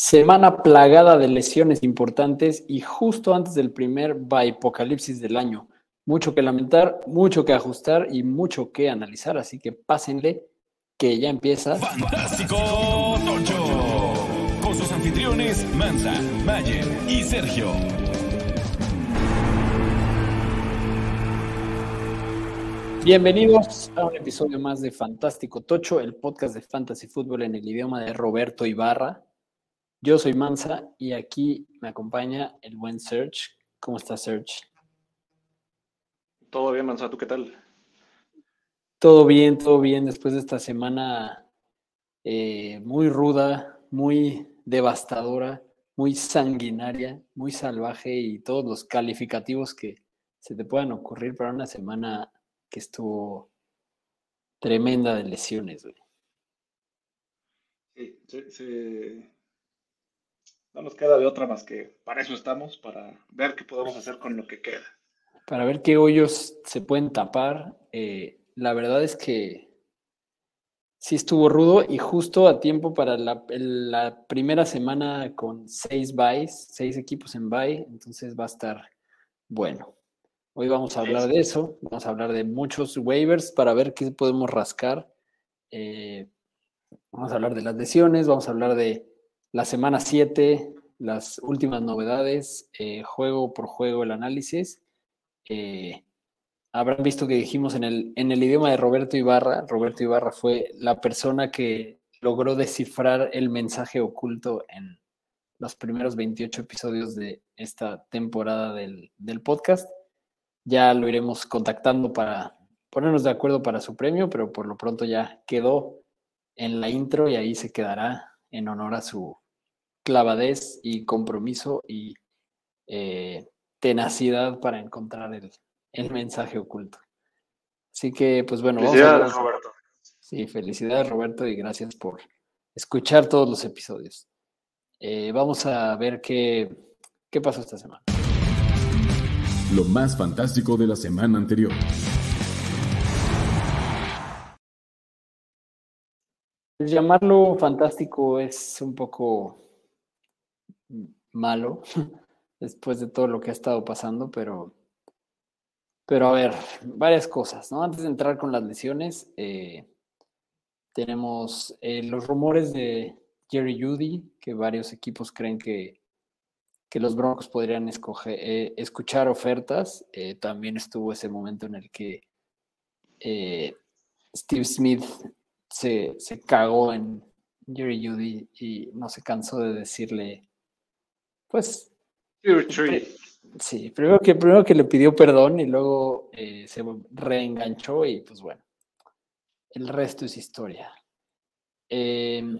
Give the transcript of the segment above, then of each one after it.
Semana plagada de lesiones importantes y justo antes del primer apocalipsis del año. Mucho que lamentar, mucho que ajustar y mucho que analizar, así que pásenle que ya empieza. Fantástico Tocho. Con sus anfitriones Manza, Mayer y Sergio. Bienvenidos a un episodio más de Fantástico Tocho, el podcast de fantasy fútbol en el idioma de Roberto Ibarra. Yo soy Mansa y aquí me acompaña el buen Serge. ¿Cómo está Serge? Todo bien, Mansa, ¿tú qué tal? Todo bien, todo bien. Después de esta semana eh, muy ruda, muy devastadora, muy sanguinaria, muy salvaje y todos los calificativos que se te puedan ocurrir para una semana que estuvo tremenda de lesiones, güey. Sí, sí, sí. No nos queda de otra más que para eso estamos, para ver qué podemos hacer con lo que queda. Para ver qué hoyos se pueden tapar. Eh, la verdad es que sí estuvo rudo y justo a tiempo para la, la primera semana con seis buys, seis equipos en buy, entonces va a estar bueno. Hoy vamos a hablar de eso, vamos a hablar de muchos waivers para ver qué podemos rascar. Eh, vamos a hablar de las lesiones, vamos a hablar de la semana 7, las últimas novedades, eh, juego por juego el análisis. Eh, habrán visto que dijimos en el, en el idioma de Roberto Ibarra, Roberto Ibarra fue la persona que logró descifrar el mensaje oculto en los primeros 28 episodios de esta temporada del, del podcast. Ya lo iremos contactando para ponernos de acuerdo para su premio, pero por lo pronto ya quedó en la intro y ahí se quedará en honor a su clavadez y compromiso y eh, tenacidad para encontrar el, el, mensaje oculto. Así que, pues bueno, felicidades, Roberto. Sí, felicidades, Roberto, y gracias por escuchar todos los episodios. Eh, vamos a ver qué, qué pasó esta semana lo más fantástico de la semana anterior. Llamarlo fantástico es un poco malo después de todo lo que ha estado pasando, pero, pero a ver, varias cosas, ¿no? Antes de entrar con las lesiones, eh, tenemos eh, los rumores de Jerry Judy, que varios equipos creen que que los Broncos podrían escoger, eh, escuchar ofertas. También estuvo ese momento en el que Steve Smith se, se, cagó en Jerry Judy y no se cansó de decirle, pues... Sí, primero que, primero que le pidió perdón y luego se reenganchó y pues bueno, el resto es historia. Em,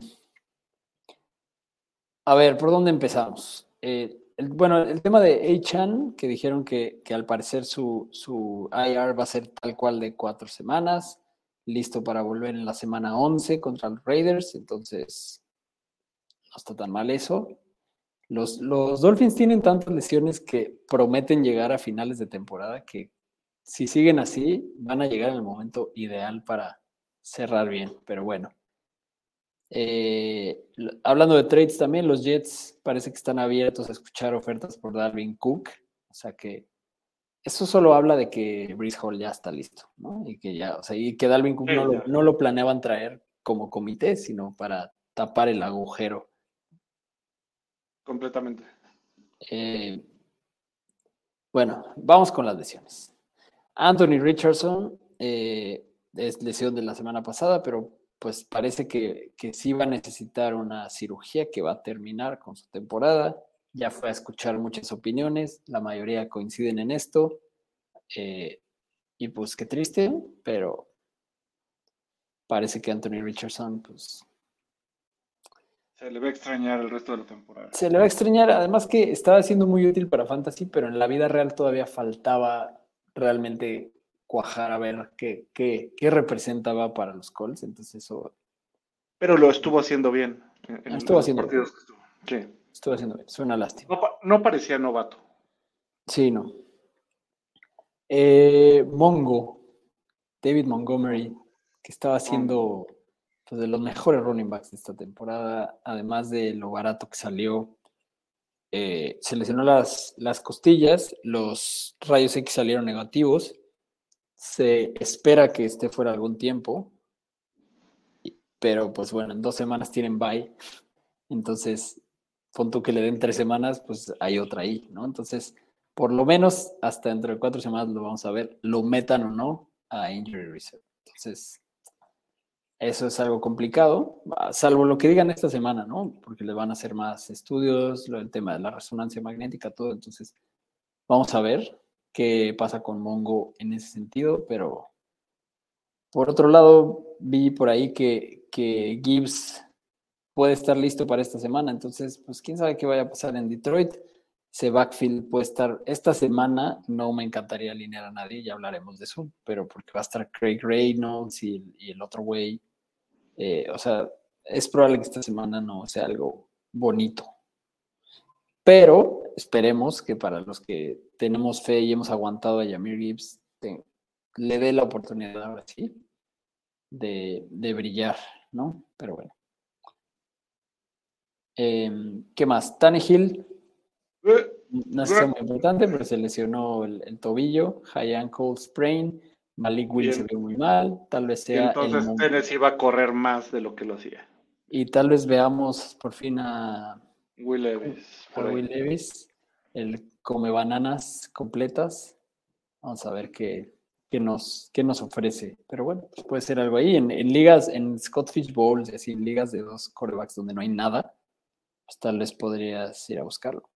a ver, ¿por dónde empezamos? Eh, bueno, el tema de A-Chan, que dijeron que, al parecer su, su IR va a ser tal cual de cuatro semanas, listo para volver en la semana 11 contra los Raiders, entonces no está tan mal eso. Los, los Dolphins tienen tantas lesiones que prometen llegar a finales de temporada que si siguen así van a llegar en el momento ideal para cerrar bien, pero bueno. Eh, hablando de trades también, los Jets parece que están abiertos a escuchar ofertas por Darwin Cook. O sea que eso solo habla de que Brice Hall ya está listo, ¿no? Y que ya, o sea, y que Dalvin Cook no lo, planeaban traer como comité, sino para tapar el agujero. Completamente. Eh, bueno, vamos con las lesiones. Anthony Richardson eh, es lesión de la semana pasada, pero pues parece que, que, sí va a necesitar una cirugía que va a terminar con su temporada. Ya fue a escuchar muchas opiniones, la mayoría coinciden en esto. Eh, y pues qué triste, pero parece que Anthony Richardson, pues... Se le va a extrañar el resto de la temporada. Se le va a extrañar, además que estaba siendo muy útil para Fantasy, pero en la vida real todavía faltaba realmente cuajar a ver qué, qué, qué representaba para los Colts. Entonces eso... Pero lo estuvo haciendo bien. En estuvo haciendo bien. Estuvo. Sí. estuvo haciendo bien. Suena lástima. No, no parecía novato. Sí, no. Eh, Mongo, David Montgomery, que estaba haciendo pues, de los mejores running backs de esta temporada, además de lo barato que salió. Eh, se lesionó las, las costillas, los rayos X salieron negativos. Se espera que esté fuera algún tiempo, pero pues bueno, en dos semanas tienen bye. Entonces, pon tú que le den tres semanas, pues hay otra ahí, ¿no? Entonces, por lo menos hasta dentro de cuatro semanas lo vamos a ver, lo metan o no a Injury Reserve. Entonces, eso es algo complicado, salvo lo que digan esta semana, ¿no? Porque le van a hacer más estudios, el tema de la resonancia magnética, todo. Entonces, vamos a ver qué pasa con Mongo en ese sentido, pero por otro lado, vi por ahí que, que Gibbs puede estar listo para esta semana. Entonces, pues quién sabe qué vaya a pasar en Detroit. Ese backfield puede estar. Esta semana no me encantaría alinear a nadie, ya hablaremos de eso, pero porque va a estar Craig Reynolds y, y el otro güey eh, o sea, es probable que esta semana no sea algo bonito. Pero esperemos que para los que tenemos fe y hemos aguantado a Yamir Gibbs, le dé la oportunidad ahora sí de, brillar, ¿no? Pero bueno. Em, ¿Qué más? Tannehill. No es muy importante, pero se lesionó el, el tobillo, high ankle sprain. Malik Will se vio muy mal, tal vez sea. entonces el Tennessee iba a correr más de lo que lo hacía. Y tal vez veamos por fin a Will Levis. A Will Levis, el come bananas completas. Vamos a ver qué, qué, nos, qué nos ofrece. Pero bueno, pues puede ser algo ahí. En, ligas, en Scott Fish Bowls, así, en ligas de dos corebacks donde no hay nada, pues tal vez podrías ir a buscarlo.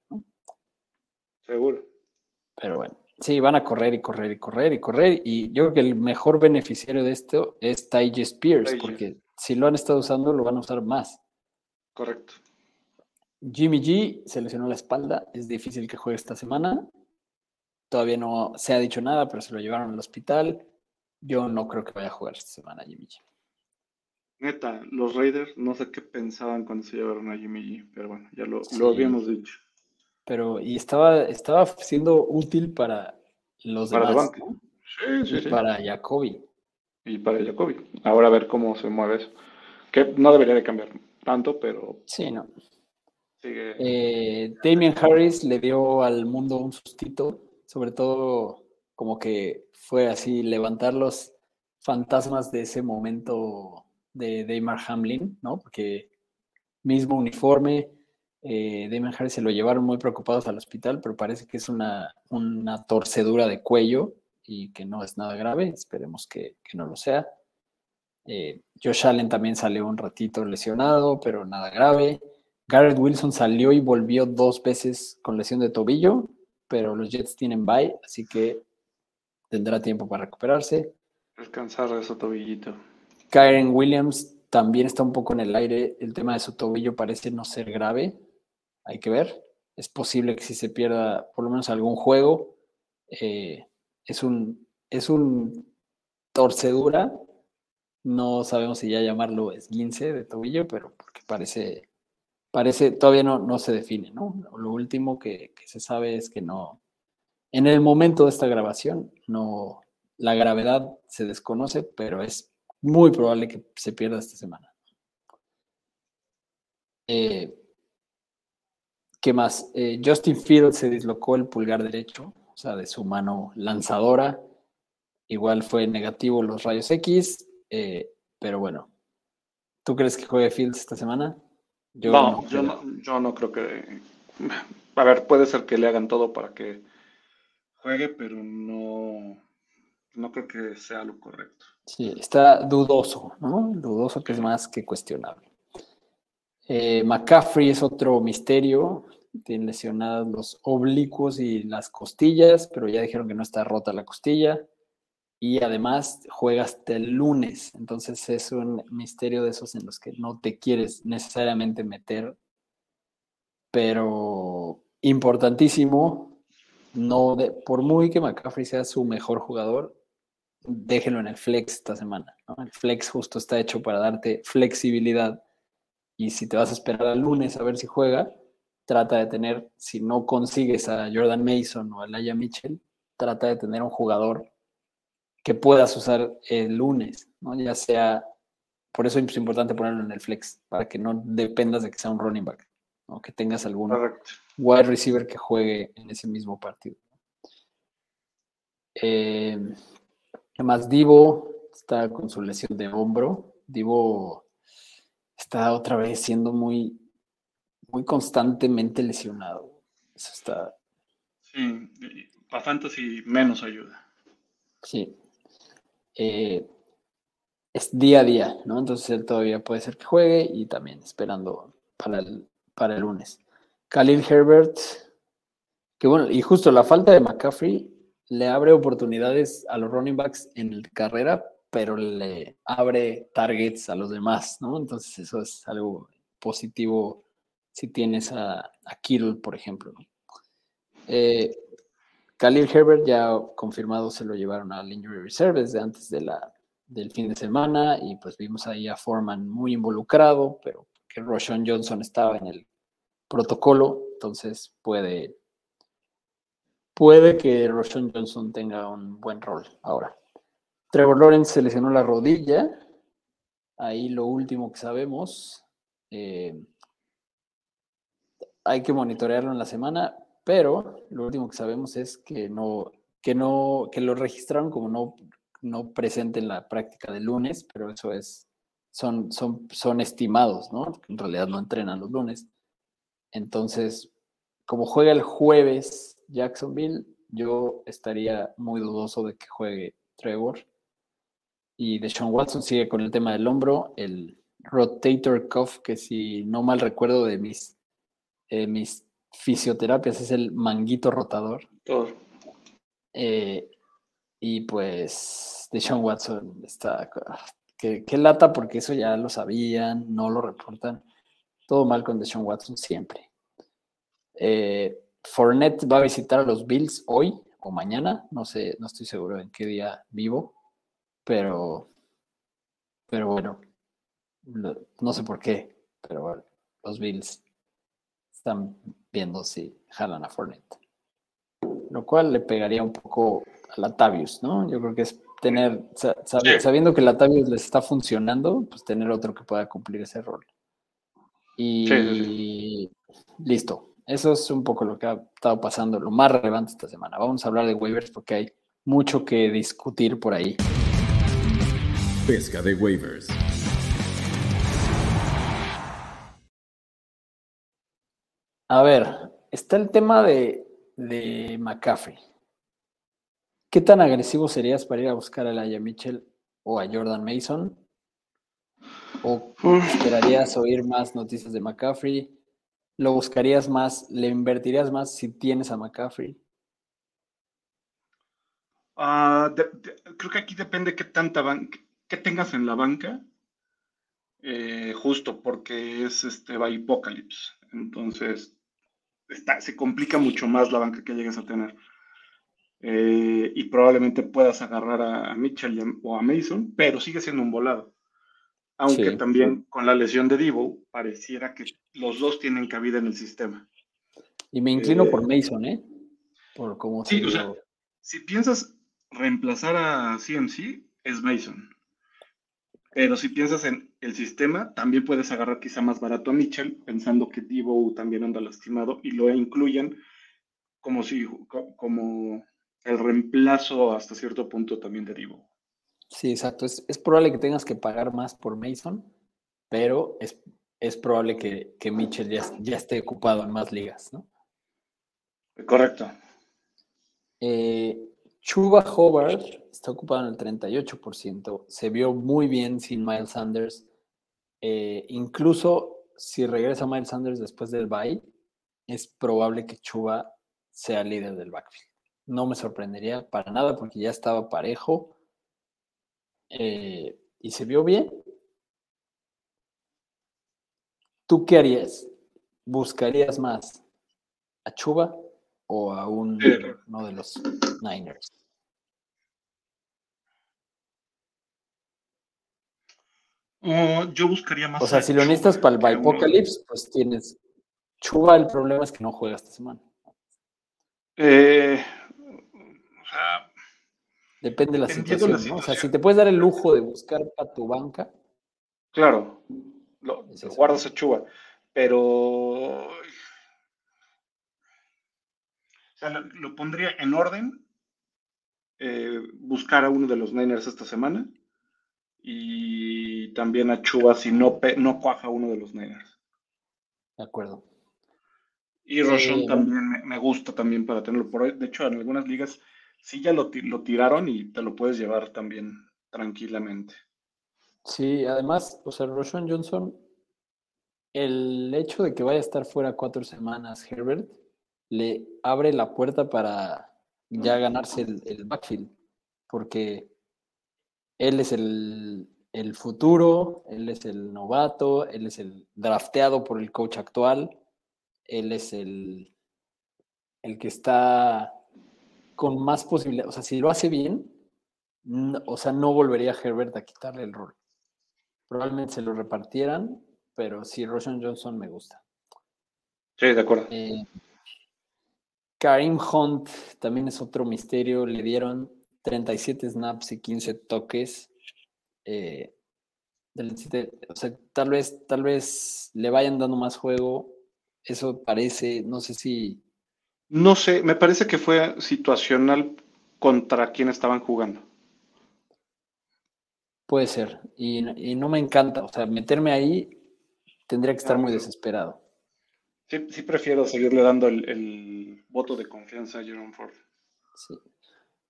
Seguro. Pero bueno. Sí, van a correr y correr y correr y correr. Y yo creo que el mejor beneficiario de esto es Ty Spears, porque si lo han estado usando, lo van a usar más. Correcto. Jimmy G se lesionó la espalda. Es difícil que juegue esta semana. Todavía no se ha dicho nada, pero se lo llevaron al hospital. Yo no creo que vaya a jugar esta semana Jimmy G. Neta, los Raiders no sé qué pensaban cuando se llevaron a Jimmy G, pero bueno, ya lo, lo habíamos dicho pero y estaba, estaba siendo útil para los demás. Sí, sí, sí. Para Jacoby. Y para Jacoby. Ahora a ver cómo se mueve eso. Que no debería de cambiar tanto, pero. Sí, no. Sigue. Eh, Damien Harris le dio al mundo un sustito, sobre todo como que fue así levantar los fantasmas de ese momento de Damar Hamlin, ¿no? Porque mismo uniforme, eh, Damon Harris se lo llevaron muy preocupados al hospital, pero parece que es una, una torcedura de cuello y que no es nada grave. Esperemos que, no lo sea. Eh, Josh Allen también salió un ratito lesionado, pero nada grave. Garrett Wilson salió y volvió dos veces con lesión de tobillo, pero los Jets tienen bye, así que tendrá tiempo para recuperarse. Descansar de su tobillito. Kyren Williams también está un poco en el aire. El tema de su tobillo parece no ser grave, hay que ver. Es posible que si se pierda por lo menos algún juego, eh, es un es un torcedura. No sabemos si ya llamarlo esguince de tobillo, pero porque parece, parece, todavía no, no se define, ¿no? Lo último que, se sabe es que no, en el momento de esta grabación, no, la gravedad se desconoce, pero es muy probable que se pierda esta semana. Eh, ¿Qué más? Eh, Justin Fields se dislocó el pulgar derecho, o sea, de su mano lanzadora. Igual fue negativo los rayos X, eh, pero bueno. ¿Tú crees que juegue Fields esta semana? Yo no, yo, no, yo no creo que... A ver, puede ser que le hagan todo para que juegue, pero no, no creo que sea lo correcto. Sí, está dudoso, ¿no? Dudoso que es más que cuestionable. Eh, McCaffrey es otro misterio. Tiene lesionados los oblicuos y las costillas, pero ya dijeron que no está rota la costilla. Y además juega hasta el lunes. Entonces es un misterio de esos en los que no te quieres necesariamente meter. Pero importantísimo, no de, por muy que McCaffrey sea su mejor jugador, déjenlo en el flex esta semana. El flex justo está hecho para darte flexibilidad y si te vas a esperar al lunes a ver si juega, trata de tener, si no consigues a Jordan Mason o a Laia Mitchell, trata de tener un jugador que puedas usar el lunes, ¿no? ya sea por eso es importante ponerlo en el flex, para que no dependas de que sea un running back, o que tengas algún wide receiver que juegue en ese mismo partido. Eh, además, Divo está con su lesión de hombro. Divo está otra vez siendo muy, muy constantemente lesionado. Eso está. Sí, para Fantasy menos ayuda. Sí. Eh, es día a día, ¿no? Entonces él todavía puede ser que juegue y también esperando para el, para el lunes. Khalil Herbert, que bueno, y justo la falta de McCaffrey le abre oportunidades a los running backs en la carrera, pero le abre targets a los demás, ¿no? Entonces eso es algo positivo si tienes a, a Kittle, por ejemplo. Eh, Khalil Herbert ya confirmado se lo llevaron al Injury Reserve desde antes de la, del fin de semana y pues vimos ahí a Foreman muy involucrado, pero que Roshan Johnson estaba en el protocolo, entonces puede, puede que Roshan Johnson tenga un buen rol ahora. Trevor Lawrence se lesionó la rodilla, ahí lo último que sabemos. Eh, hay que monitorearlo en la semana, pero lo último que sabemos es que no, que no, que lo registraron como no no presente en la práctica del lunes, pero eso es, son, son, son estimados, ¿no? En realidad no entrenan los lunes. Entonces, como juega el jueves Jacksonville, yo estaría muy dudoso de que juegue Trevor. Y de Sean Watson sigue con el tema del hombro, el rotator cuff, que si no mal recuerdo de mis, eh, mis fisioterapias es el manguito rotador. Eh, y pues de Sean Watson está. Que, lata porque eso ya lo sabían, no lo reportan. Todo mal con Deshaun Watson siempre. Eh, Fournette va a visitar a los Bills hoy o mañana, no sé, no estoy seguro en qué día vivo, pero, pero bueno, no sé por qué, pero bueno, los Bills están viendo si jalan a Fournette, lo cual le pegaría un poco Latavius, ¿no? Yo creo que es tener, sabiendo que Latavius les está funcionando, pues tener otro que pueda cumplir ese rol. Y listo. Eso es un poco lo que ha estado pasando, lo más relevante esta semana. Vamos a hablar de waivers porque hay mucho que discutir por ahí. Pesca de waivers. A ver, está el tema de, de McCaffrey. ¿Qué tan agresivo serías para ir a buscar a Laia Mitchell o a Jordan Mason? ¿O esperarías oír más noticias de McCaffrey? ¿Lo buscarías más? ¿Le invertirías más si tienes a McCaffrey? Ah, creo que aquí depende qué tanta banca, qué tengas en la banca. Eh, justo porque es este va Apocalypse. Entonces, se complica mucho más la banca que llegues a tener. Eh, y probablemente puedas agarrar a, Mitchell o a Mason, pero sigue siendo un volado. Aunque también con la lesión de Divo pareciera que los dos tienen cabida en el sistema. Y me inclino por eh, Mason, ¿eh? Por cómo sí, o sea, si piensas reemplazar a CMC, es Mason. Pero si piensas en el sistema, también puedes agarrar quizá más barato a Mitchell, pensando que Divo también anda lastimado y lo incluyen como si como el reemplazo hasta cierto punto también derivó. Sí, exacto. Es, probable que tengas que pagar más por Mason, pero es, probable que, que Mitchell ya, esté ocupado en más ligas, ¿no? Correcto. Eh, Chuba Hobart está ocupado en el 38%. Se vio muy bien sin Miles Sanders. Eh, incluso si regresa Miles Sanders después del bye, es probable que Chuba sea líder del backfield no me sorprendería para nada porque ya estaba parejo eh, y se vio bien. ¿Tú qué harías? ¿Buscarías más a Chuba o a un, uno de los Niners? yo buscaría más. O sea, si lo necesitas para el Apocalypse, pues tienes Chuba. El problema es que no juega esta semana. Eh, Depende de la situación. O sea, si te puedes dar el lujo de buscar para tu banca, Claro, lo, guardas a Chuba, pero o sea, lo, pondría en orden, eh, buscar a uno de los Niners esta semana y también a Chuba si no, no cuaja uno de los Niners. De acuerdo. Y Roshon también me, gusta también para tenerlo por hoy. De hecho, en algunas ligas sí ya lo, lo tiraron y te lo puedes llevar también tranquilamente. Sí, además, o sea, Roshan Johnson, el hecho de que vaya a estar fuera cuatro semanas, Herbert, le abre la puerta para ya ganarse el, backfield, porque él es el, el, futuro, él es el novato, él es el drafteado por el coach actual, él es el, el que está con más posibilidades, o sea, si lo hace bien, o sea, no volvería Herbert a quitarle el rol. Probablemente se lo repartieran, pero sí, Roshan Johnson me gusta. Sí, de acuerdo. Eh, Karim Hunt también es otro misterio. Le dieron 37 snaps y 15 toques. Eh, o sea, tal vez, tal vez le vayan dando más juego. Eso parece, no sé si. No sé, me parece que fue situacional contra quien estaban jugando. Puede ser. Y, no me encanta. O sea, meterme ahí tendría que estar muy desesperado. Sí, sí prefiero seguirle dando el, voto de confianza a Jerome Ford. Sí.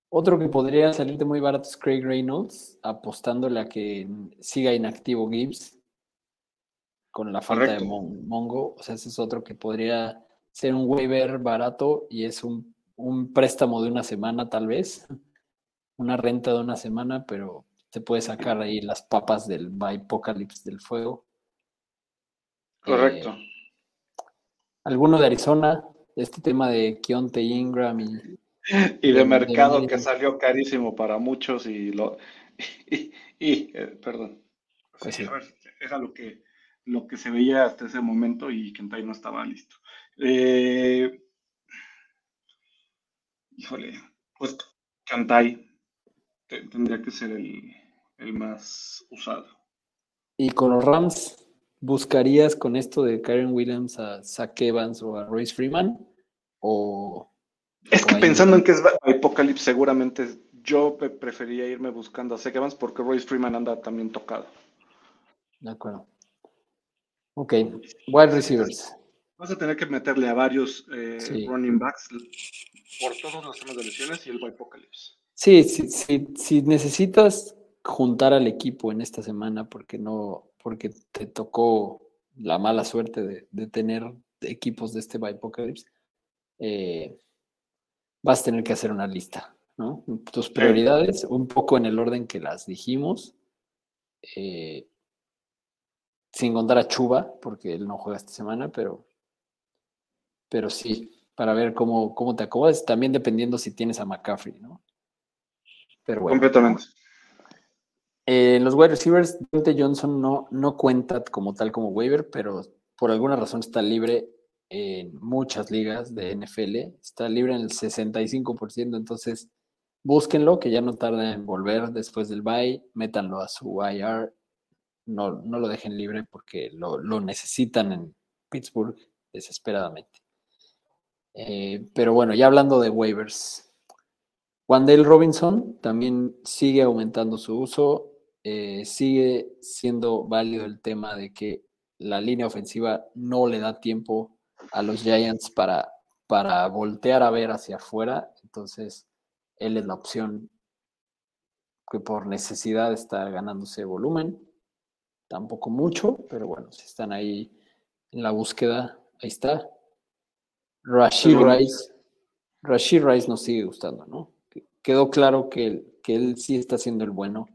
Otro que podría salirte muy barato es Craig Reynolds, apostándole a que siga inactivo Gibbs con la falta de Mongo. O sea, ese es otro que podría ser un waiver barato y es un, un préstamo de una semana tal vez, una renta de una semana, pero te puede sacar ahí las papas del Apocalypse del fuego. Correcto. Eh, alguno de Arizona, este tema de Keonte Ingram y, y de mercado que salió carísimo para muchos y lo y, eh, perdón. Pues era lo que lo que se veía hasta ese momento y Kentai no estaba listo. Eh, híjole, pues Kentai tendría que ser el, el más usado. Y con los Rams, ¿buscarías con esto de Karen Williams a Zach Evans o a Royce Freeman? O, es que pensando en que es Apocalypse, seguramente yo prefería irme buscando a Zach Evans porque Royce Freeman anda también tocado. De acuerdo. Ok, wide receivers. Vas a tener que meterle a varios eh, running backs por todos los temas de lesiones y el Apocalypse. Sí, sí, sí, si necesitas juntar al equipo en esta semana porque no, porque te tocó la mala suerte de, tener equipos de este Bipocalypse, eh, vas a tener que hacer una lista, ¿no? Tus prioridades, un poco en el orden que las dijimos, eh, sin contar a Chuba, porque él no juega esta semana, pero, pero sí, para ver cómo, cómo te acomodas, también dependiendo si tienes a McCaffrey, ¿no? Pero bueno. Completamente. Eh, los wide receivers, Dante Johnson no, no cuenta como tal como waiver, pero por alguna razón está libre en muchas ligas de NFL. Está libre en el 65%, entonces búsquenlo, que ya no tarda en volver después del bye, métanlo a su IR, no, no lo dejen libre porque lo, necesitan en Pittsburgh desesperadamente. Eh, pero bueno, ya hablando de waivers, Wandale Robinson también sigue aumentando su uso. Eh, sigue siendo válido el tema de que la línea ofensiva no le da tiempo a los Giants para, para voltear a ver hacia afuera. Entonces, él es la opción que por necesidad está ganándose volumen. Tampoco mucho, pero bueno, si están ahí en la búsqueda, ahí está. Rashid Rice, Rashid Rice nos sigue gustando, ¿no? Quedó claro que, que él sí está siendo el bueno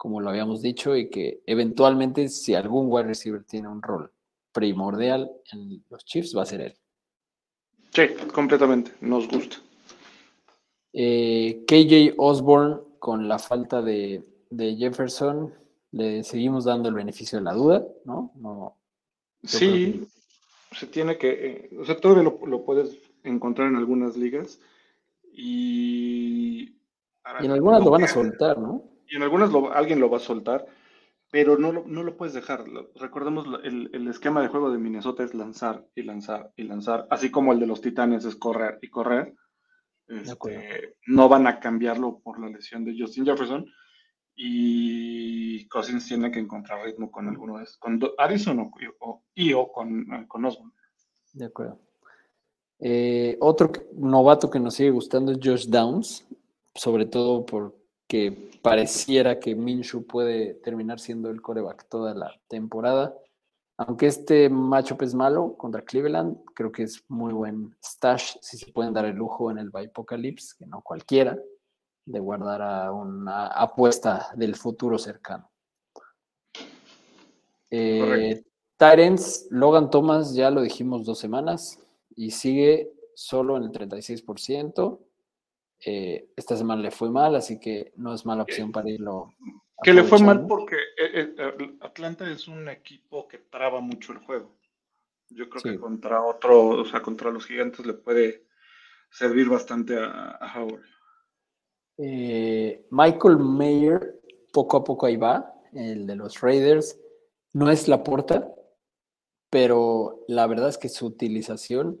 como lo habíamos dicho, y que eventualmente si algún wide receiver tiene un rol primordial en los Chiefs, va a ser él. Sí, completamente, nos gusta. Eh, KJ Osborne, con la falta de, Jefferson, le seguimos dando el beneficio de la duda, ¿no? no sí, se tiene que, eh, o sea, todavía lo, lo, puedes encontrar en algunas ligas y... y en algunas lo van a soltar, ¿no? Y en algunas alguien lo va a soltar, pero no lo, no lo puedes dejar. Recordemos, el, el, esquema de juego de Minnesota es lanzar y lanzar y lanzar, así como el de los Titanes es correr y correr. Este, no van a cambiarlo por la lesión de Justin Jefferson y Cousins tiene que encontrar ritmo con alguno de esos, con Addison o, o, y o con, eh, con Osborne. De acuerdo. Eh, otro novato que nos sigue gustando es Josh Downs, sobre todo porque pareciera que Minshew puede terminar siendo el coreback toda la temporada. Aunque este matchup es malo contra Cleveland, creo que es muy buen stash si se pueden dar el lujo en el Apocalypse, que no cualquiera, de guardar a una apuesta del futuro cercano. Eh, Tyrants, Logan Thomas, ya lo dijimos dos semanas, y sigue solo en el 36%. Eh, esta semana le fue mal, así que no es mala opción para irlo que le fue mal porque eh, eh, Atlanta es un equipo que traba mucho el juego. Yo creo que contra otro, o sea, contra los gigantes le puede servir bastante a, Howard. Eh, Michael Mayer, poco a poco ahí va, el de los Raiders. No es la puerta, pero la verdad es que su utilización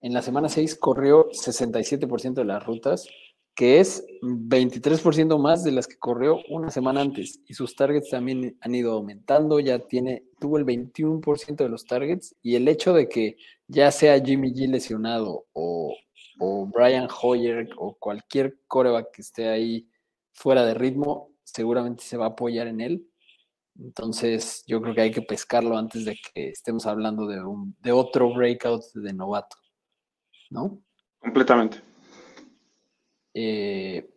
en la semana 6 corrió 67% de las rutas que es 23% más de las que corrió una semana antes. Y sus targets también han ido aumentando, ya tiene, tuvo el 21% de los targets. Y el hecho de que ya sea Jimmy G lesionado o, o Brian Hoyer o cualquier coreback que esté ahí fuera de ritmo, seguramente se va a apoyar en él. Entonces, yo creo que hay que pescarlo antes de que estemos hablando de, un, de otro breakout de novato, ¿no? Completamente. Eh,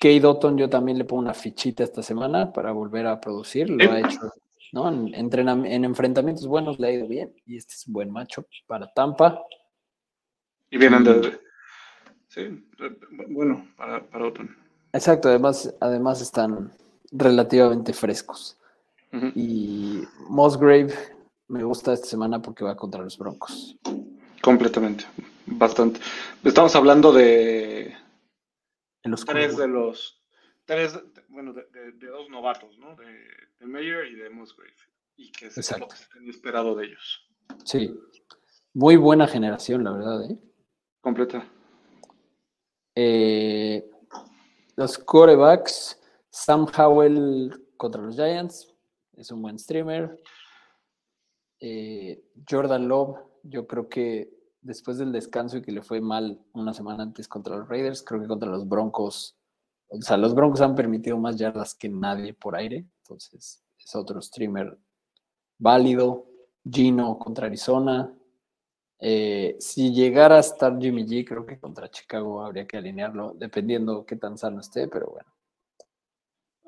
Kate Dotton yo también le pongo una fichita esta semana para volver a producir. Lo ha hecho ¿no? en, en, enfrentamientos buenos, le ha ido bien. Y este es un buen macho para Tampa. Y vienen de... Sí, bueno, para, para Exacto, además, además están relativamente frescos. Y Mosgrave me gusta esta semana porque va contra los Broncos. Completamente, bastante. Estamos hablando de tres de los tres, bueno, de, dos novatos, ¿no? De, de Mayer y de Musgrave. Y que es lo que se tenía esperado de ellos. Sí. Muy buena generación, la verdad, ¿eh? Completa. Eh, los corebacks, Sam Howell contra los Giants, es un buen streamer. Eh, Jordan Love, yo creo que después del descanso y que le fue mal una semana antes contra los Raiders, creo que contra los Broncos, o sea, los Broncos han permitido más yardas que nadie por aire, entonces es otro streamer válido. Gino contra Arizona. Eh, si llegara a estar Jimmy G, creo que contra Chicago habría que alinearlo, dependiendo qué tan sano esté, pero bueno.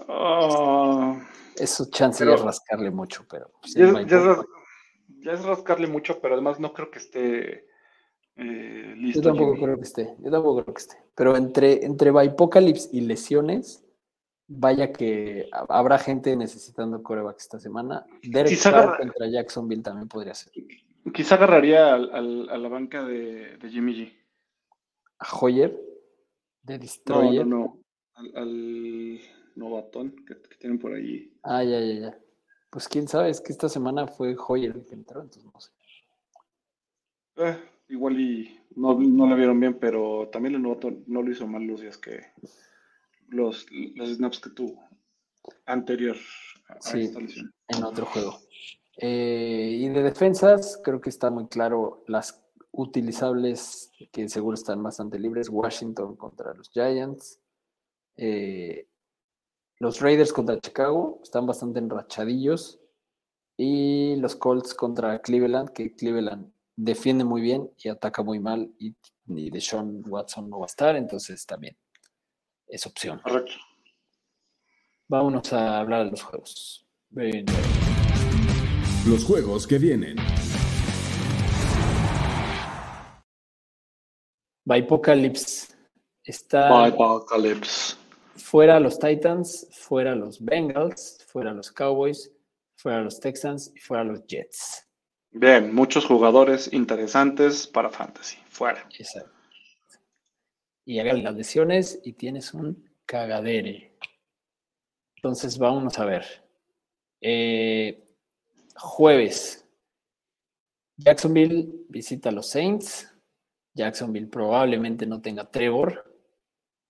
Ah, Eso chance de rascarle mucho, pero. ya, es, rascarle mucho, pero además no creo que esté eh, yo tampoco creo que esté, yo tampoco creo que esté. Pero entre, entre Apocalypse y lesiones, vaya que habrá gente necesitando coreback esta semana. Derek Carr contra Jacksonville también podría ser. Quizá agarraría al, a la banca de, de, Jimmy G. ¿A Hoyer? ¿De Destroyer? No, no, no. Al, novatón que, tienen por ahí. Ah, ya, ya, ya. Pues quién sabe, es que esta semana fue Hoyer el que entró, entonces no sé. Eh, igual y no, no lo vieron bien, pero también el novato no lo hizo mal los días que los, los snaps que tuvo anterior a, esta lesión. En otro juego. Eh, y de defensas, creo que está muy claro las utilizables que seguro están bastante libres. Washington contra los Giants. Eh, los Raiders contra Chicago están bastante enrachadillos. Y los Colts contra Cleveland, que Cleveland defiende muy bien y ataca muy mal y, de Deshaun Watson no va a estar, entonces también es opción. Correcto. Vámonos a hablar de los juegos. Los juegos que vienen. Está. Apocalypse. Fuera los Titans, fuera los Bengals, fuera los Cowboys, fuera los Texans y fuera los Jets. Bien, muchos jugadores interesantes para Fantasy. Fuera. Exacto. Y hagan las lesiones y tienes un cagadere. Entonces, vámonos a ver. Eh, jueves, Jacksonville visita a los Saints. Jacksonville probablemente no tenga Trevor.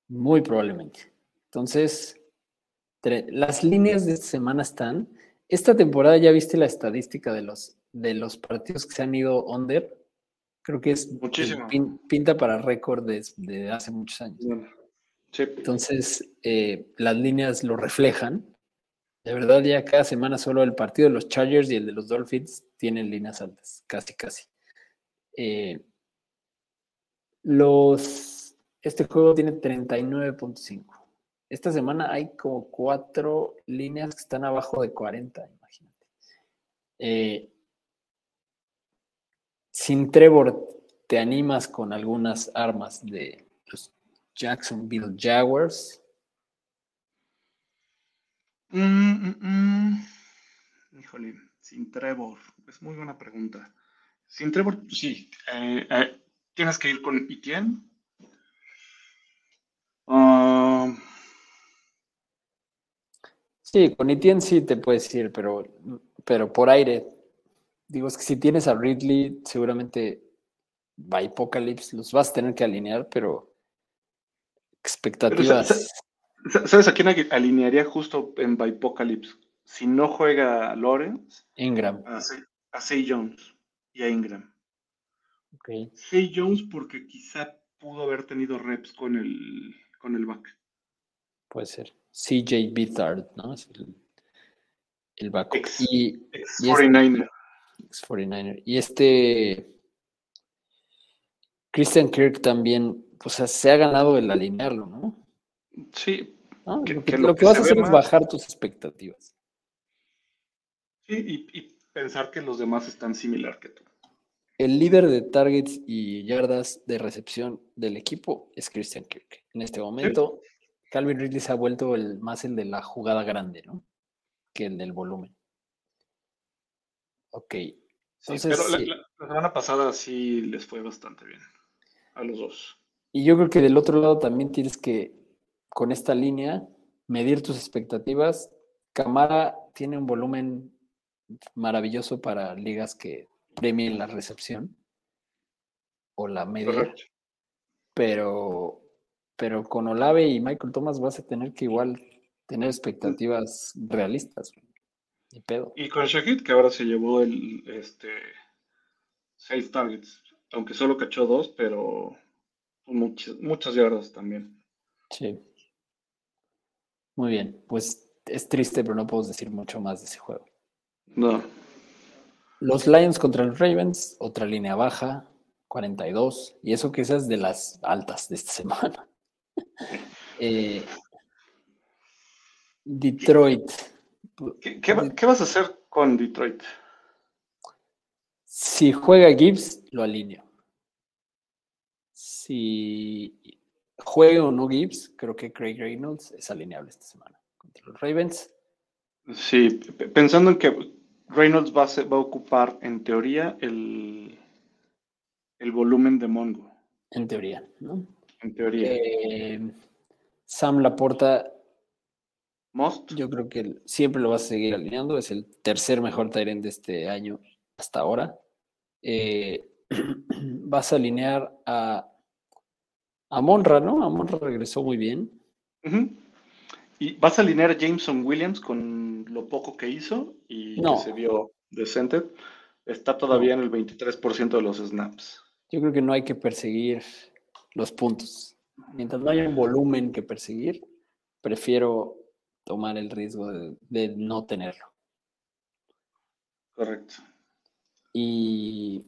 Muy probablemente. Entonces, las líneas de esta semana están. Esta temporada ya viste la estadística de los, de los partidos que se han ido under. Creo que es Muchísimo. pinta para récord desde hace muchos años. Entonces, eh, las líneas lo reflejan. De verdad, ya cada semana solo el partido de los Chargers y el de los Dolphins tienen líneas altas, casi, casi. Eh, los, este juego tiene 39.5. Esta semana hay como cuatro líneas que están abajo de 40, imagínate. Eh, sin Trevor, te animas con algunas armas de los Jacksonville Jaguars. Mm, mm, mm. Híjole, sin Trevor. Es muy buena pregunta. Sin Trevor, sí. Eh, eh, tienes que ir con Etienne. Ah. sí, con Etienne sí te puedes ir, pero, pero por aire. Digo, es que si tienes a Ridley, seguramente va Apocalypse, los vas a tener que alinear, pero expectativas. ¿Sabes a quién alinearía justo en Bipocalypse? Si no juega Lawrence. Ingram. A Say Jones y a Ingram. Okay. Say Jones porque quizá pudo haber tenido reps con el, con el back. Puede ser. CJ Bittard, ¿no? Es el, el back. y, ex 49er. Ex 49er. Y este Christian Kirk también, pues se ha ganado el alinearlo, ¿no? Sí. lo, que, vas a hacer es bajar tus expectativas. Sí, y, pensar que los demás están similar que tú. El líder de targets y yardas de recepción del equipo es Christian Kirk. En este momento, Calvin Ridley se ha vuelto el, más el de la jugada grande, ¿no? Que el del volumen. Ok. Entonces, pero la, semana pasada sí les fue bastante bien a los dos. Y yo creo que del otro lado también tienes que, con esta línea, medir tus expectativas. Camara tiene un volumen maravilloso para ligas que premien la recepción o la media. Pero, pero con Olave y Michael Thomas vas a tener que igual tener expectativas realistas. Y pedo. Y con Shahid, que ahora se llevó el este seis targets aunque solo cachó dos, pero muchas, muchas yardas también. Sí. Muy bien, pues es triste, pero no puedo decir mucho más de ese juego. No. Los Lions contra los Ravens, otra línea baja, 42, y eso que es de las altas de esta semana. Eh, Detroit. ¿Qué, vas a hacer con Detroit? Si juega Gibbs, lo alineo. Si juega o no Gibbs, creo que Craig Reynolds es alineable esta semana contra los Ravens. Sí, pensando en que Reynolds va a, va a ocupar en teoría el, el volumen de Mongo. En teoría, ¿no? En teoría. Eh, Sam Laporta. Most. Yo creo que siempre lo va a seguir alineando. Es el tercer mejor Tyrant de este año hasta ahora. Eh, vas a alinear a, a Monra, ¿no? A Monra regresó muy bien. Y vas a alinear a Jameson Williams con lo poco que hizo y que se vio decente. Está todavía en el 23% de los snaps. Yo creo que no hay que perseguir los puntos. Mientras no haya un volumen que perseguir, prefiero tomar el riesgo de no tenerlo. Correcto. Y,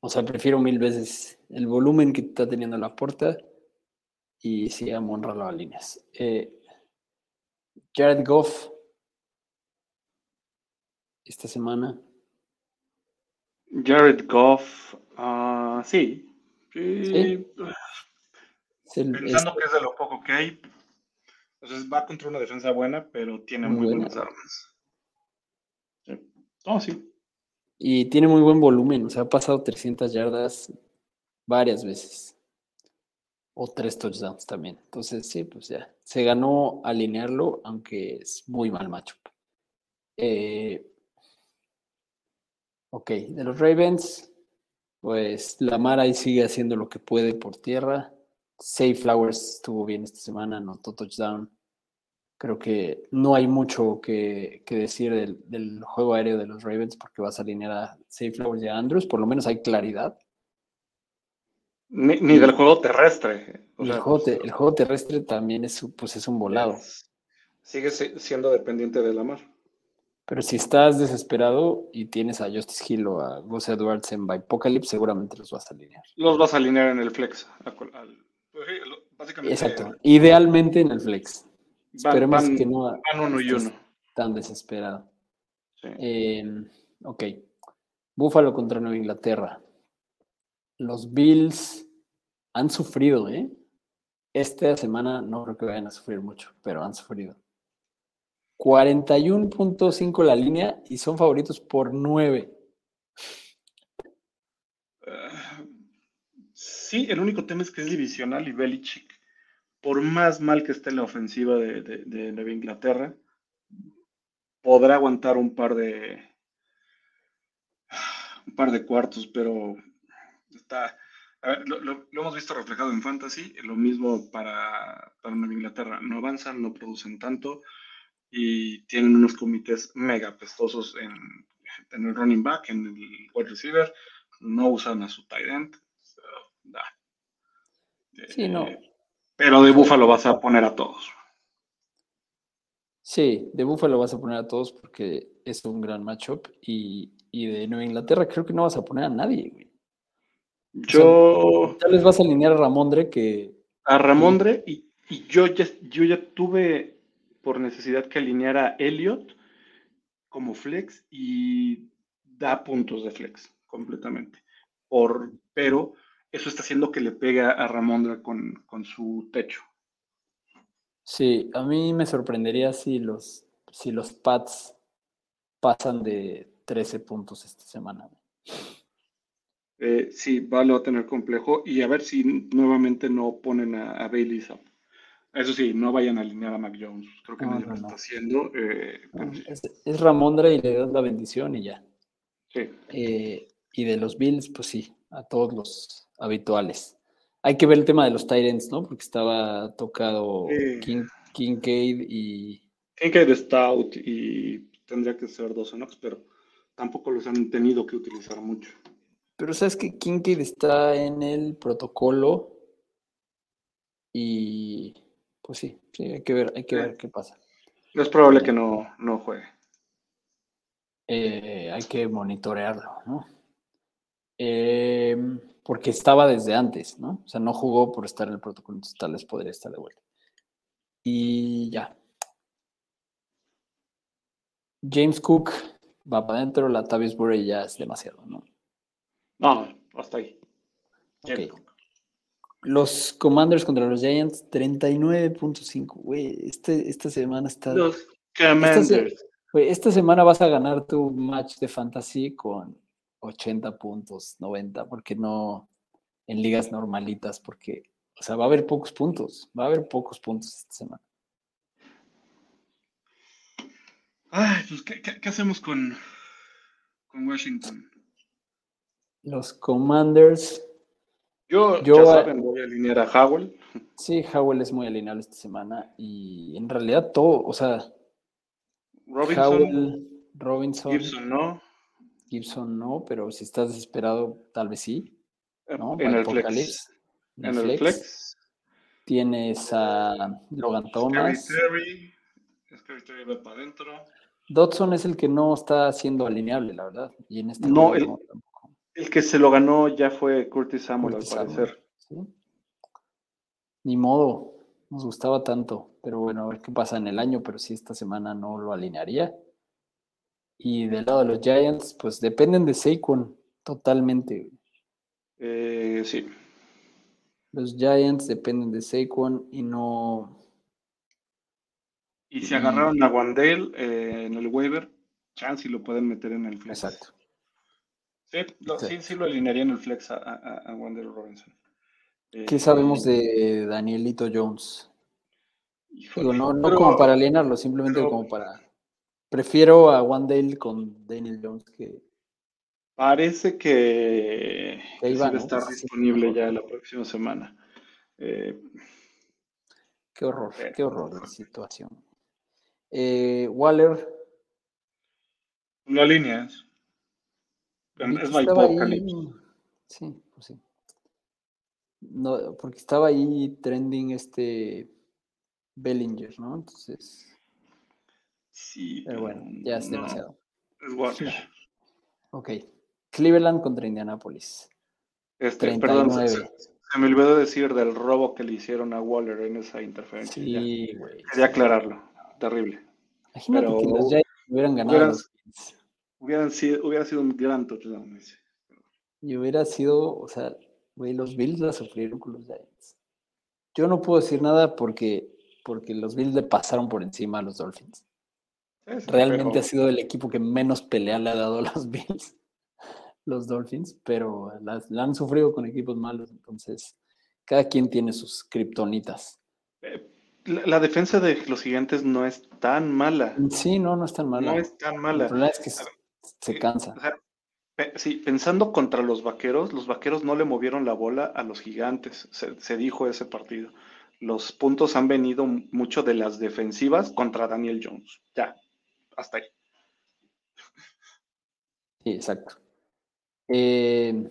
o sea, prefiero mil veces el volumen que está teniendo la puerta y si a las líneas. Eh, Jared Goff, esta semana. Jared Goff, uh, sí. ¿Sí? Pensando que es de lo poco que hay. Entonces va contra una defensa buena, pero tiene muy, buenas armas. Sí. Oh, sí. Y tiene muy buen volumen, o sea, ha pasado 300 yardas varias veces. O tres touchdowns también. Entonces, sí, pues ya. Se ganó alinearlo, aunque es muy mal macho. Eh, ok, de los Ravens, pues Lamar ahí sigue haciendo lo que puede por tierra. Safe Flowers estuvo bien esta semana, anotó touchdown. Creo que no hay mucho que, que decir del, del, juego aéreo de los Ravens porque vas a alinear a Safe Flowers y a Andrews, por lo menos hay claridad. Ni, ni del juego terrestre. O el, sea, juego te, el, juego terrestre también es, pues, es un volado. Sigue siendo dependiente de Lamar. Pero si estás desesperado y tienes a Justice Hill o a Gus Edwards en Apocalypse, seguramente los vas a alinear. Los vas a alinear en el flex. Al, al, básicamente, Exacto. Idealmente en el flex. Van, Esperemos van, que no van uno y uno. tan desesperado. Sí. Eh, ok. Búfalo contra Nueva Inglaterra. Los Bills han sufrido, ¿eh? Esta semana no creo que vayan a sufrir mucho, pero han sufrido. 41.5 la línea y son favoritos por 9. Uh, sí, el único tema es que es divisional y Belichick, por más mal que esté la ofensiva de, de, de Nueva Inglaterra, podrá aguantar un par de un par de cuartos, pero está ver, lo, lo, lo, hemos visto reflejado en Fantasy, lo mismo para, para Nueva Inglaterra. No avanzan, no producen tanto y tienen unos comités mega pestosos en, en el running back, en el wide receiver. No usan a su tight end. So, nah. Sí, no. Pero de Búfalo vas a poner a todos. Sí, de Búfalo vas a poner a todos porque es un gran matchup y, y de Nueva Inglaterra creo que no vas a poner a nadie, güey. Yo. O sea, tal vez vas a alinear a Ramondre que. A Ramondre y, y yo, ya, yo ya tuve por necesidad que alinear a Elliot como flex y da puntos de flex completamente. Por, pero eso está haciendo que le pega a Ramondre con, con su techo. Sí, a mí me sorprendería si los, si los Pats pasan de 13 puntos esta semana. Eh, sí, va a tener complejo y a ver si nuevamente no ponen a, a Bailey Zapp. Eso sí, no vayan a alinear a Mac Jones. Creo que No, nadie no, lo no. está haciendo. eh. Es, es Ramondre y le das la bendición y ya. Sí. Eh, y de los Bills, pues sí, a todos los habituales. Hay que ver el tema de los Tyrants, ¿no? Porque estaba tocado Sí. King, Kincaid y Kincaid está out y tendría que ser dos Knox, pero tampoco los han tenido que utilizar mucho. Pero sabes que Kincaid está en el protocolo y pues sí, sí, hay que ver, hay que Sí. ver qué pasa. Es probable que no, no juegue. Eh, hay que monitorearlo, ¿no? Eh, porque estaba desde antes, ¿no? O sea, no jugó por estar en el protocolo, entonces tal vez podría estar de vuelta. Y ya. James Cook va para adentro, la Tavis Burray ya es demasiado, ¿no? No, hasta ahí. Los Commanders contra los Giants, 39.5. Güey, este, esta semana está. Los Esta, Commanders. se- güey, esta semana vas a ganar tu match de fantasy con 80 puntos, 90, porque no en ligas normalitas, porque, o sea, va a haber pocos puntos, va a haber pocos puntos esta semana. Ay, pues, ¿qué, qué, qué hacemos con, con Washington? Los Commanders, Yo, Yo, ya saben, voy a alinear a Howell. sí, Howell es muy alineable esta semana y en realidad todo, o sea, Robinson, Howell, Robinson, Gibson, ¿no? Gibson no, pero si estás desesperado, tal vez sí, ¿no? En el flex. En el flex. Tienes a Logan Thomas. Terry. Terry va para adentro. Dodson es el que no está siendo alineable, la verdad. Y en este No, el- no. El que se lo ganó ya fue Curtis Samuel, Curtis al Samuel, parecer. ¿sí? Ni modo, nos gustaba tanto. Pero bueno, a ver qué pasa en el año, pero sí esta semana no lo alinearía. Y del lado de los Giants, pues dependen de Saquon totalmente. Eh, sí. Los Giants dependen de Saquon y no. Y si agarraron a Wandel eh, en el waiver, chance y lo pueden meter en el flex. Exacto. Sí, lo, sí, sí lo alinearía en el flex a, a, a Wandel Robinson. ¿Qué Eh, sabemos de Danielito Jones? híjole, Digo, no, no pero- como para alienarlo, simplemente pero- como para Prefiero a Wandale con Daniel Jones que. Parece que, Que va, va a estar disponible ya la próxima semana. Eh, Qué horror, Eh. qué horror de situación. Eh, Waller. la línea es. Es ahí-. Sí, pues sí. No, porque estaba ahí trending este Bellinger, ¿no? Entonces, Sí, pero bueno, ya es no, demasiado. Es. Ok. Cleveland contra Indianapolis. Este, perdón, se, 39. se- se me olvidó decir del robo que le hicieron a Waller en esa interferencia. Sí, güey. Quería aclararlo. Terrible. Imagínate que pero los Giants hubieran ganado hubieran- los Bills. Hubieran sido, hubiera sido un gran touchdown ese. Y hubiera sido, o sea, güey, los Bills la sufrieron con los Giants. Yo no puedo decir nada porque, porque los Bills le pasaron por encima a los Dolphins. Sí, Realmente pero- ha sido el equipo que menos pelea le ha dado a los Bills, los Dolphins, pero la han sufrido con equipos malos, entonces cada quien tiene sus kriptonitas. eh, la, la defensa de los gigantes no es tan mala. Sí, no, no es tan mala. No es tan mala. problema es que se, se Eh, cansa. o sea, pe- sí, pensando contra los vaqueros, los vaqueros no le movieron la bola a los gigantes, se, se dijo ese partido. Los puntos han venido mucho de las defensivas contra Daniel Jones. Ya, hasta ahí. Sí, exacto. Eh,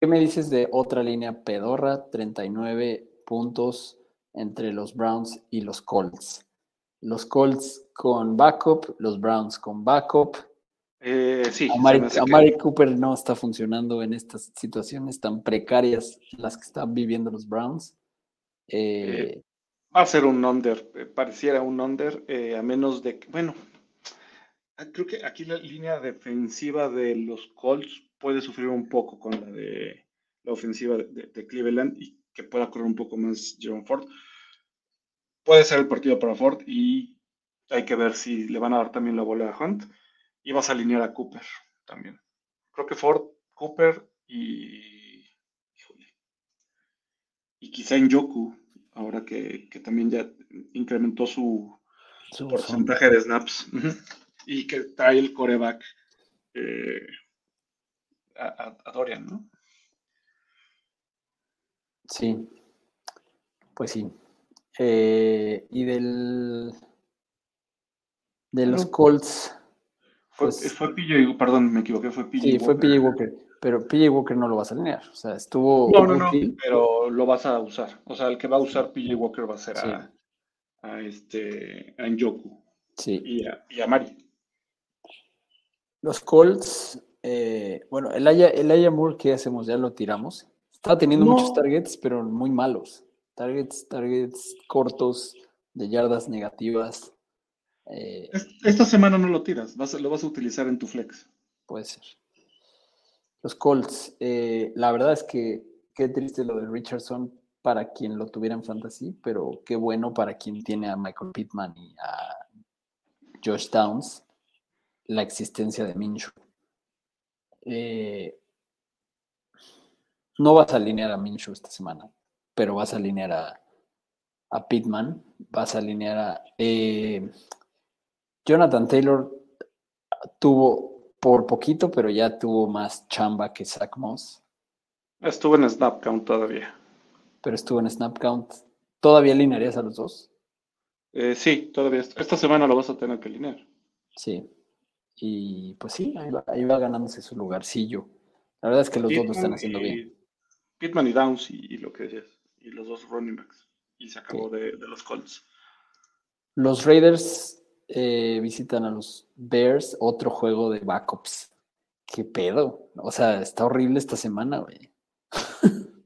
¿Qué me dices de otra línea pedorra? 39 puntos entre los Browns y los Colts. Los Colts con backup, los Browns con backup. Eh, sí, Amari, hace que- Amari Cooper no está funcionando en estas situaciones tan precarias las que están viviendo los Browns. Eh, va a ser un under, eh, pareciera un under, eh, a menos de que, bueno, ah, creo que aquí la línea defensiva de los Colts puede sufrir un poco con la de la ofensiva de, Cleveland y que pueda correr un poco más Jerome Ford. Puede ser el partido para Ford y hay que ver si le van a dar también la bola a Hunt y vas a alinear a Cooper también. Creo que Ford, Cooper y, híjole, y quizá en Yoku, ahora que, que también ya incrementó su su- porcentaje de snaps y que trae el coreback eh, a, a- Dorian, ¿no? Sí, pues sí. Eh, y del de los. Colts, Fue, Pues- fue PJ, perdón, me equivoqué, fue PJ. sí, fue Walker. PJ Walker, pero PJ Walker no lo vas a alinear. O sea, estuvo No, no, no, útil. pero lo vas a usar. O sea, el que va a usar PJ Walker va a ser Sí. a, a este a Njoku Sí. y a, y a Mari. Los Colts, eh, bueno, el Aya, el Aya Moore, ¿qué hacemos? Ya lo tiramos. Estaba teniendo No. muchos targets, pero muy malos. Targets, targets cortos, de yardas negativas. Eh, Es- Esta semana no lo tiras, vas a- lo vas a utilizar en tu flex. puede ser. Los Colts, eh, la verdad es que qué triste lo de Richardson para quien lo tuviera en fantasy, pero qué bueno para quien tiene a Michael Pittman y a Josh Downs la existencia de Minshew. Eh, no vas a alinear a Minshew esta semana, pero vas a alinear a, a Pittman, vas a alinear a... eh, Jonathan Taylor tuvo por poquito, pero ya tuvo más chamba que Zach Moss, Estuvo en snap count todavía. pero estuvo en snap count. ¿Todavía alinearías a los dos? Eh, sí, todavía. est- Esta semana lo vas a tener que alinear. Sí. Y pues sí, ahí va, ahí va ganándose su lugarcillo. La verdad es que los dos lo están haciendo y- bien. Pittman y Downs y, y lo que decías. Y los dos running backs. Y se acabó de, de los Colts. Los Raiders eh, visitan a los Bears, otro juego de backups. ¿Qué pedo? O sea, está horrible esta semana, güey.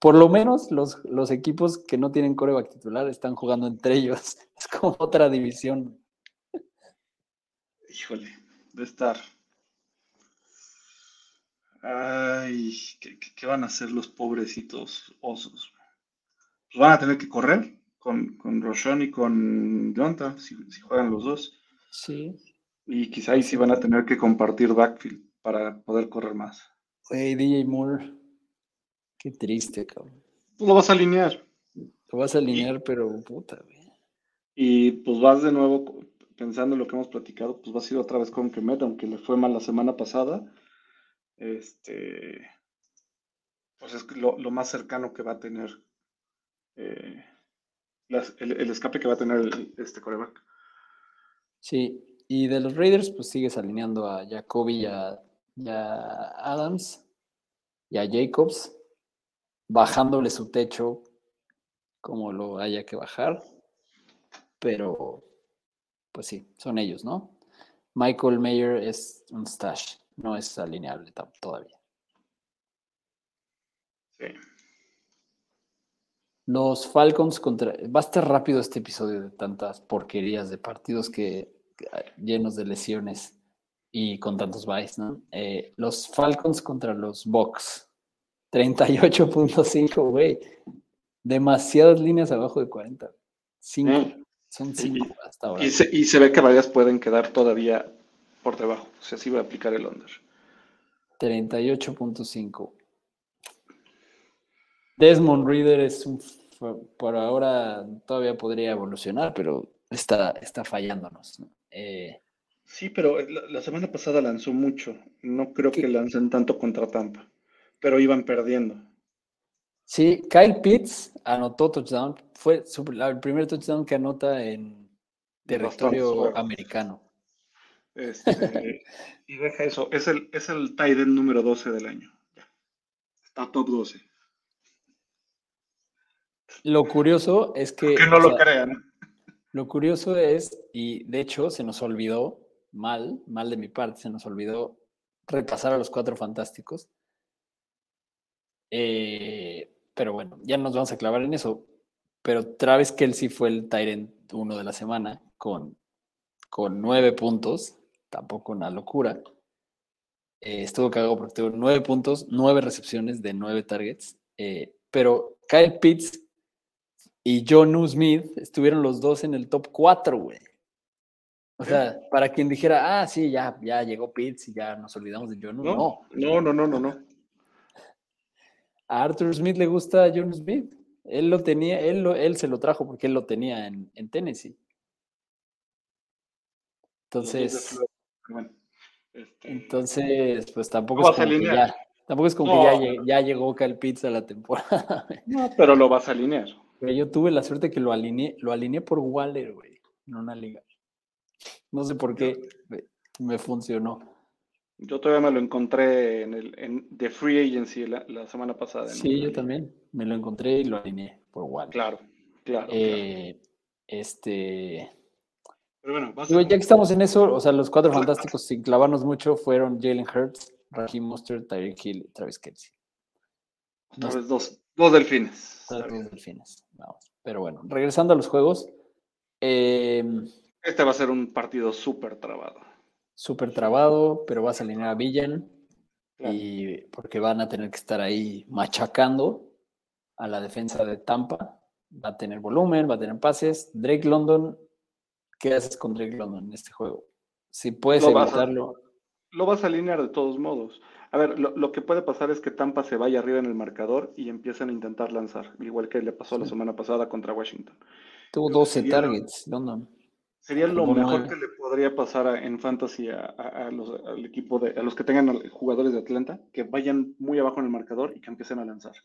Por lo menos los, los equipos que no tienen coreback titular están jugando entre ellos. Es como otra división. Híjole, de estar. Ay, ¿qué, qué- van a hacer los pobrecitos osos? Pues van a tener que correr con, con Roshon y con Jonta, si, si juegan los dos. Sí. Y quizá ahí sí van a tener que compartir backfield para poder correr más. Güey, DJ Moore. Qué triste, cabrón. Tú lo vas a alinear Lo vas a alinear, pero puta, güey. y pues vas de nuevo. pensando en lo que hemos platicado, pues va a ser otra vez con Kemet, aunque le fue mal la semana pasada. Este, pues es lo, lo más cercano que va a tener el, escape que va a tener este coreback. Sí, y de los Raiders, pues sigues alineando a Jacoby y a, Adams y a Jacobs, bajándole su techo como lo haya que bajar. Pero, pues sí, son ellos, ¿no? Michael Mayer es un stash, no es alineable todavía. Sí. Los Falcons contra. Va a estar rápido este episodio de tantas porquerías de partidos que llenos de lesiones y con tantos byes, ¿no? Eh, los Falcons contra los Bucks. 38.5, güey. Demasiadas líneas abajo de 40. Cinco. Son cinco hasta ahora. Y se, ve que varias pueden quedar todavía por debajo. O sea, sí va a aplicar el under. 38.5. Desmond Reader es un. Por ahora todavía podría evolucionar, pero está, está fallándonos. Eh, sí, pero la, semana pasada lanzó mucho. No creo que lancen tanto contra Tampa, pero iban perdiendo. Sí, Kyle Pitts anotó touchdown. Fue el primer touchdown que anota en territorio americano. Este, y deja eso, es el, es el tight end número 12 del año. Está top 12. Lo curioso es que. Que no lo crean. Lo curioso es, y de hecho se nos olvidó, mal, mal de mi parte, se nos olvidó repasar a los cuatro fantásticos. Eh, pero bueno, ya nos vamos a clavar en eso. Pero Travis Kelsey fue el Tyrant uno de la semana con, con nueve puntos, tampoco una locura. Eh, estuvo cagado porque tuvo nueve puntos, nueve recepciones de nueve targets. Eh, pero Kyle Pitts y John Smith estuvieron los dos en el top 4, güey. O sea, para quien dijera, ah, sí, ya, ya llegó Pitts y ya nos olvidamos de John. No, no, no, no, no, no. A Arthur Smith le gusta John Smith. Él lo tenía, él, él se lo trajo porque él lo tenía en, Tennessee. Entonces, este, entonces, pues tampoco es como que ya, tampoco es como que ya, ya llegó Kyle Pitts a la temporada. No, pero lo vas a alinear. Yo tuve la suerte que lo alineé, lo alineé por Waller, güey, en una liga. No sé por qué me funcionó. Yo todavía me lo encontré en el en The Free Agency la, semana pasada. Sí, yo también. Me lo encontré y lo alineé por Waller. Claro, claro. Eh, este. Pero bueno, ya que estamos en eso, o sea, los cuatro fantásticos, sin clavarnos mucho, fueron Jalen Hurts, Raheem Mostert, Tyreek Hill y Travis Kelsey. dos, dos delfines. Dos delfines. Vamos. Pero bueno, regresando a los juegos. Em, este va a ser un partido súper trabado. Súper trabado, pero vas a alinear a Villan. Y porque van a tener que estar ahí machacando a la defensa de Tampa. Va a tener volumen, va a tener pases. Drake London, ¿qué haces con Drake London en este juego? Si puedes evitarlo. lo vas a alinear de todos modos. A ver, lo, que puede pasar es que Tampa se vaya arriba en el marcador y empiecen a intentar lanzar, igual que le pasó la semana pasada contra Washington. Tuvo 12 targets, London. Sería lo mejor que le podría pasar en fantasy a, los, al equipo de, a los que tengan jugadores de Atlanta, que vayan muy abajo en el marcador y que empiecen a lanzar.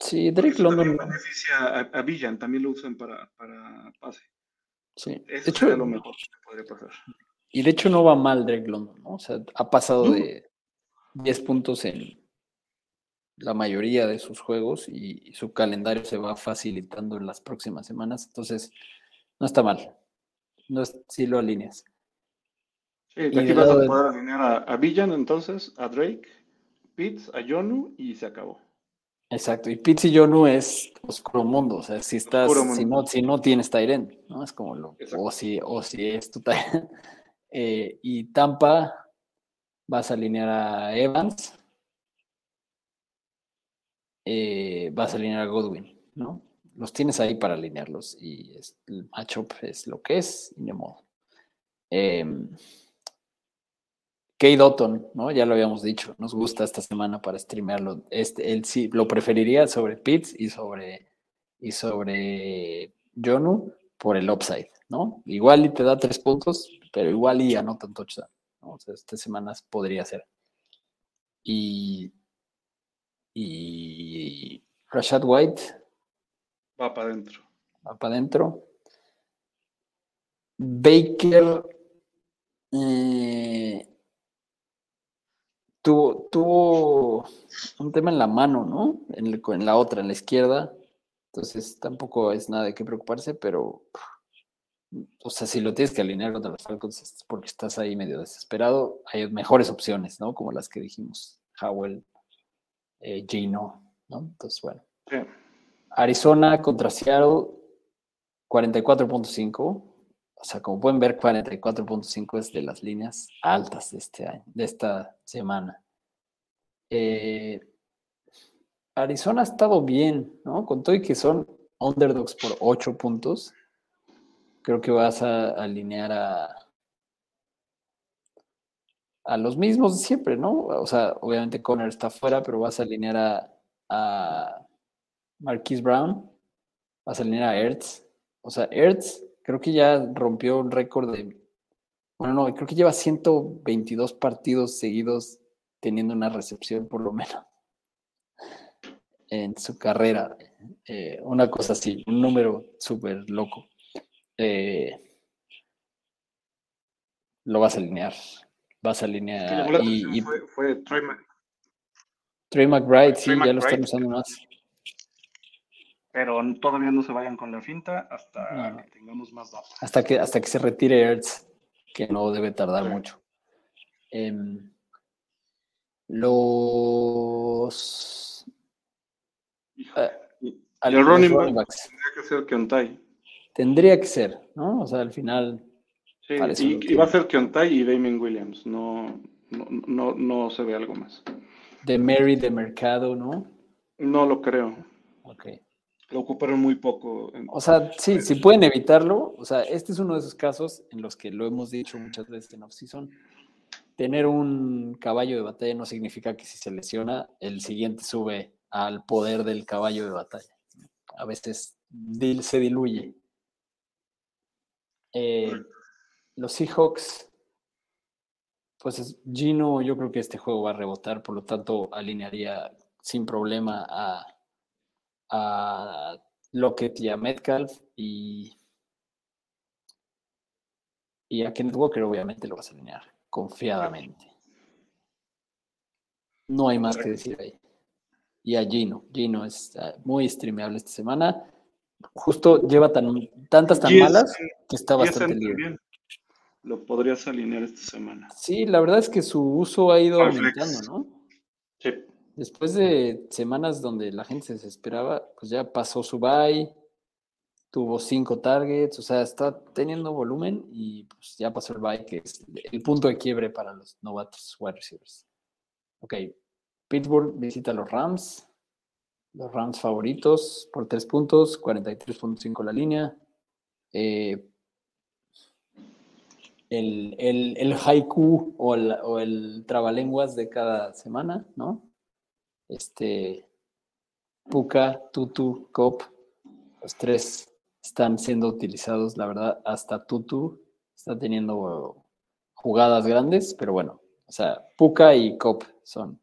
Sí, Drake London. beneficia a, Villan, también lo usan para, para pase. Sí. Eso de hecho, lo mejor que podría pasar. Y de hecho no va mal Drake London, ¿no? O sea, ha pasado de 10 puntos en la mayoría de sus juegos y, su calendario se va facilitando en las próximas semanas. Entonces, no está mal. No es, si lo alineas. Sí, aquí vas a poder alinear a, Villan, entonces, a Drake, Pitts, a Jonu y se acabó. Exacto, y Pitts y Jonu es oscuro mundo, o sea, si estás, si no, si no tienes Tyrant, ¿no? Es como lo, o si, o si es tu Tyrant. Eh, y Tampa, vas a alinear a Evans, eh, vas a alinear a Godwin, ¿no? Los tienes ahí para alinearlos y el matchup es lo que es y de modo. Eh, Kate ¿no? Ya lo habíamos dicho, nos gusta esta semana para streamearlo. Este, él sí lo preferiría sobre Pitts y sobre, y sobre Jonu, por el upside, ¿no? Igual y te da tres puntos, pero igual y anota un touchdown. ¿No? O sea, estas semanas podría ser. Y, y Rashad White Va para adentro. va para adentro. Baker eh, tuvo, tuvo un tema en la mano, ¿no? En, el- en la otra, en la izquierda. Entonces tampoco es nada de qué preocuparse, pero, o sea, si lo tienes que alinear contra los Falcons es porque estás ahí medio desesperado, hay mejores opciones, ¿no? Como las que dijimos, Howell, eh, Gino, ¿no? Entonces, bueno. Sí. Arizona contra Seattle, 44.5. O sea, como pueden ver, 44.5 es de las líneas altas de este año, de esta semana. Eh, Arizona ha estado bien, ¿no? Con todo y que son underdogs por 8 puntos. Creo que vas a alinear a, a los mismos de siempre, ¿no? O sea, obviamente Conner está fuera, pero vas a alinear a, a Marquise Brown, vas a alinear a Ertz. O sea, Ertz creo que ya rompió un récord de. Bueno, no, creo que lleva 122 partidos seguidos teniendo una recepción, por lo menos, en su carrera. Eh, una cosa así, un número súper loco. Eh, lo vas a alinear. Vas a alinear. y, fue, fue Troy Mc- Trey McBride, sí, ya lo están usando más. Pero todavía no se vayan con la finta hasta No, que tengamos más datos. Hasta que, hasta que se retire Ertz, que no debe tardar Sí. mucho. Em, los. Híjole. Y- al- y el los running running back backs. tendría que ser Keontae. Tendría que ser, ¿no? O sea, al final. Sí, y, va a ser Keontae y Damien Williams. No, no, no, no se ve algo más. De Mary de Mercado, ¿no? No lo creo. Ok. Lo ocuparon muy poco. en- O sea, sí, si pueden evitarlo, o sea, este es uno de esos casos en los que lo hemos dicho muchas veces en off-season. Tener un caballo de batalla no significa que si se lesiona, el siguiente sube al poder del caballo de batalla. A veces dil- se diluye. Eh, los Seahawks, pues es- Gino, yo creo que este juego va a rebotar, por lo tanto, alinearía sin problema a, a Lockett y a Metcalf y, y a Kenneth Walker, obviamente, lo vas a alinear confiadamente. No hay más que decir ahí. Y a Gino. Gino es ah, muy streameable esta semana. Justo lleva tan, tantas tan malas que está bastante GSM libre. Lo podrías alinear esta semana. Sí, la verdad es que su uso ha ido aumentando. ¿no? Sí. Después de semanas donde la gente se desesperaba, pues ya pasó su bye, tuvo cinco targets, o sea, está teniendo volumen y pues ya pasó el bye, que es el punto de quiebre para los novatos wide receivers. Ok, Pittsburgh visita a los Rams, los Rams favoritos por tres puntos, 43.5 la línea. Eh, el, el, el haiku o el, o el trabalenguas de cada semana, ¿no? Este, Puka, Tutu, Cop, los tres están siendo utilizados, la verdad, hasta Tutu está teniendo jugadas grandes, pero bueno, o sea, Puka y Cop son.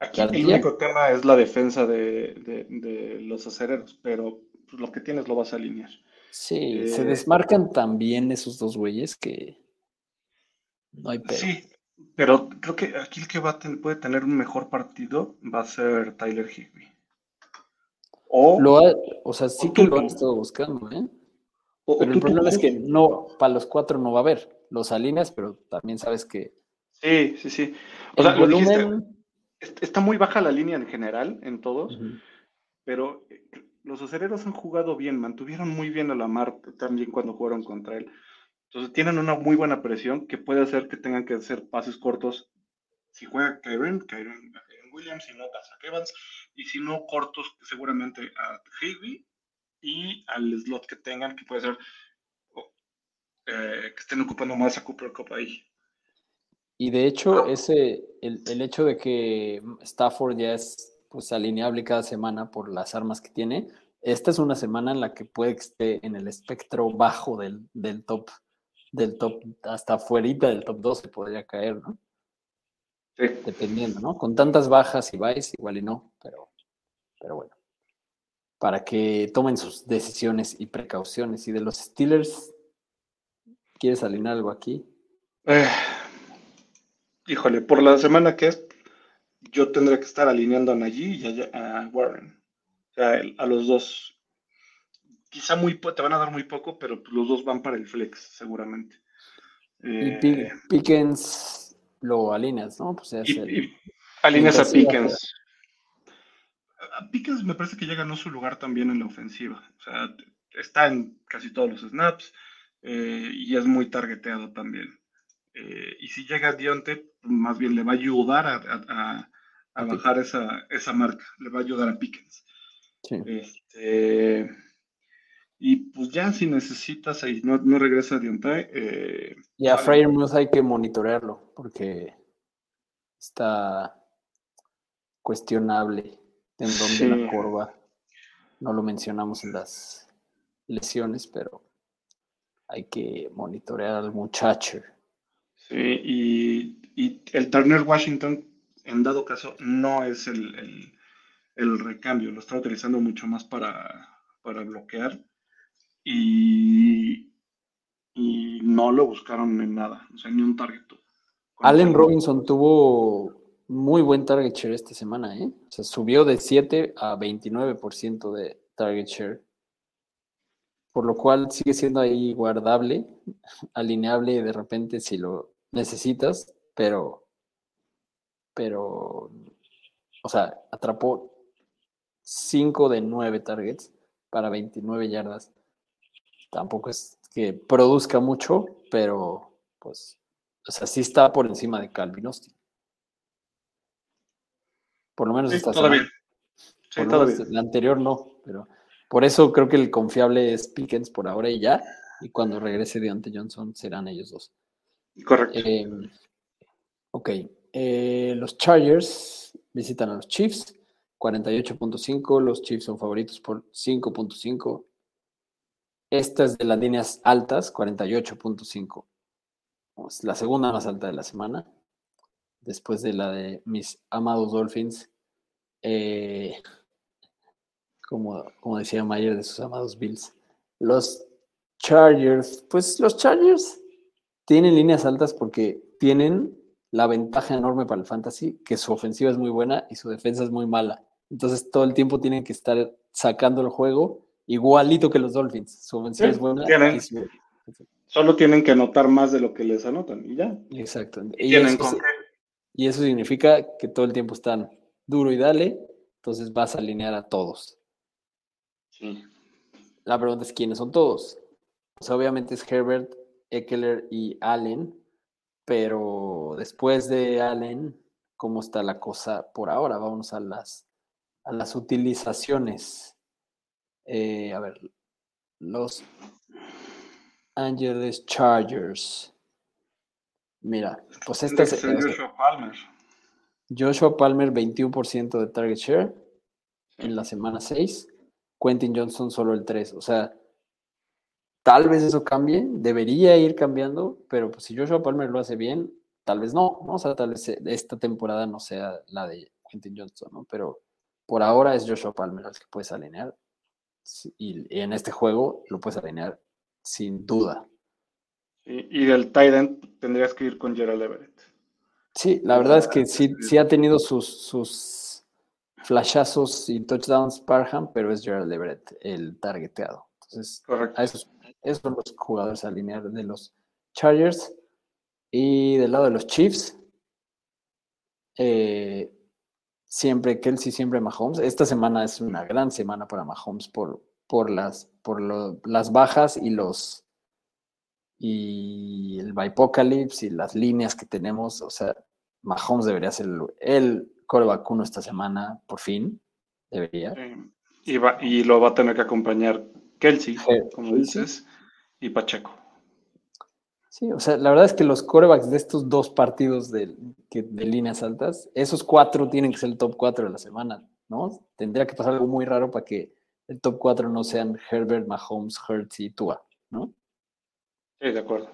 Aquí el único tema es la defensa de, de- de los acereros, pero pues, lo que tienes lo vas a alinear. Sí, se Eh, desmarcan también esos dos güeyes que no hay pedo. Sí, pero creo que aquí el que va a ten- puede tener un mejor partido va a ser Tyler Higby. O, Lo ha- o sea, sí o que lo han estado buscando, ¿eh? o- Pero el problema es que no, para los cuatro no va a haber. Los alineas, pero también sabes que Sí, sí, sí. O el sea, lo dijiste, volumen. est- está muy baja la línea en general en todos, pero eh, los acereros han jugado bien, mantuvieron muy bien a Lamar también cuando jugaron contra él. Entonces tienen una muy buena presión que puede hacer que tengan que hacer pases cortos. Si juega Kyron, Kyron, Williams, si no, Zach Evans, y si no, cortos seguramente a Higby y al slot que tengan, que puede ser o, eh, que estén ocupando más a Cooper Cup ahí. Y de hecho, ese, el, el hecho de que Stafford ya es pues alineable cada semana por las armas que tiene, esta es una semana en la que puede que esté en el espectro bajo del, del top, del top, hasta fuera del top 12 podría caer, ¿no? Sí. Dependiendo, ¿no? Con tantas bajas y vais, igual y no, pero, pero bueno. Para que tomen sus decisiones y precauciones. Y de los Steelers, ¿quieres alinear algo aquí? Eh, híjole, por la semana que es, yo tendré que estar alineando a Najee y a, a Warren. O sea, el- a los dos. Quizá muy te van a dar muy poco, pero pues los dos van para el flex, seguramente. Y Eh, Pi- Pickens lo alineas, ¿no? Pues es y, el- y alineas a Pickens. A Pickens me parece que ya ganó su lugar también en la ofensiva. O sea, está en casi todos los snaps eh, y es muy targeteado también. Eh, y si llega Dionte, más bien le va a ayudar a, bajar esa, esa marca. Le va a ayudar a Pickens. sí. Este, y pues ya si necesitas ahí, no, no regresa Dionte. Eh, Y a. Fryer hay que monitorearlo porque está cuestionable tendón de la Sí. corva. No lo mencionamos en las lesiones, pero hay que monitorear al muchacho. Sí, y, y el Turner Washington, en dado caso, no es el, el- el recambio, lo está utilizando mucho más para, para bloquear y, y no lo buscaron en nada, o sea, ni un target. Allen Robinson tuvo muy buen target share esta semana, ¿eh? O sea, subió de 7 a 29% de target share. Por lo cual sigue siendo ahí guardable, alineable de repente si lo necesitas, pero, pero, o sea, atrapó 5 de 9 targets para 29 yardas. Tampoco es que produzca mucho, pero pues, o sea, sí está por encima de Calvin Austin. Por lo menos Sí, esta todavía. Sí, todavía. menos la anterior no, pero por eso creo que el confiable es Pickens por ahora y ya. Y cuando regrese Deontay Johnson serán ellos dos. Correcto. Eh, ok. eh, los Chargers visitan a los Chiefs. 48.5. Los Chiefs son favoritos por 5.5. Esta es de las líneas altas, 48.5. Es la segunda más alta de la semana. Después de la de mis amados Dolphins. Eh, como, como decía Mayer de sus amados Bills. Los Chargers, pues los Chargers tienen líneas altas porque tienen la ventaja enorme para el fantasy, que su ofensiva es muy buena y su defensa es muy mala. Entonces todo el tiempo tienen que estar sacando el juego igualito que los Dolphins. Su ofensiva Sí, es buena. tienen. y su- Solo tienen que anotar más de lo que les anotan y ya. Exacto. Y eso, con se- qué. y eso significa que todo el tiempo están duro y dale, entonces vas a alinear a todos. Sí. La pregunta es quiénes son todos. Pues obviamente es Herbert, Eckler y Allen, pero después de Allen, ¿cómo está la cosa por ahora? Vamos a las, a las utilizaciones. Eh, a ver, los Angeles Chargers. Mira, pues Tendría es, Joshua Palmer. Joshua Palmer 21% de target share en la semana 6, Quentin Johnson solo el 3, o sea, tal vez eso cambie, debería ir cambiando, pero pues si Joshua Palmer lo hace bien, tal vez no, ¿no? o sea, tal vez eh, esta temporada no sea la de Quentin Johnson, ¿no? Pero por ahora es Joshua Palmer al que puedes alinear y, en este juego lo puedes alinear sin duda. Y del tight end tendrías que ir con Gerald Everett. Sí, la verdad es que sí, sí. sí ha tenido sus, sus flashazos y touchdowns Parham, pero es Gerald Everett el targeteado. Entonces, Correcto. a esos, esos son los jugadores alinear de los Chargers. Y del lado de los Chiefs, eh, siempre Kelsey, siempre Mahomes. Esta semana es una gran semana para Mahomes por, por, las, por las bajas y los y el Bipocalypse y las líneas que tenemos. O sea, Mahomes debería ser el, el coreback uno esta semana, por fin. Debería. Y, va- y lo va a tener que acompañar Kelsey, Je- como dices, y Pacheco. Sí, o sea, la verdad es que los corebacks de estos dos partidos de, que- de líneas altas, esos cuatro tienen que ser el top cuatro de la semana, ¿no? Tendría que pasar algo muy raro para que el top 4 no sean Herbert, Mahomes, Hurts y Tua, ¿no? Sí, de acuerdo.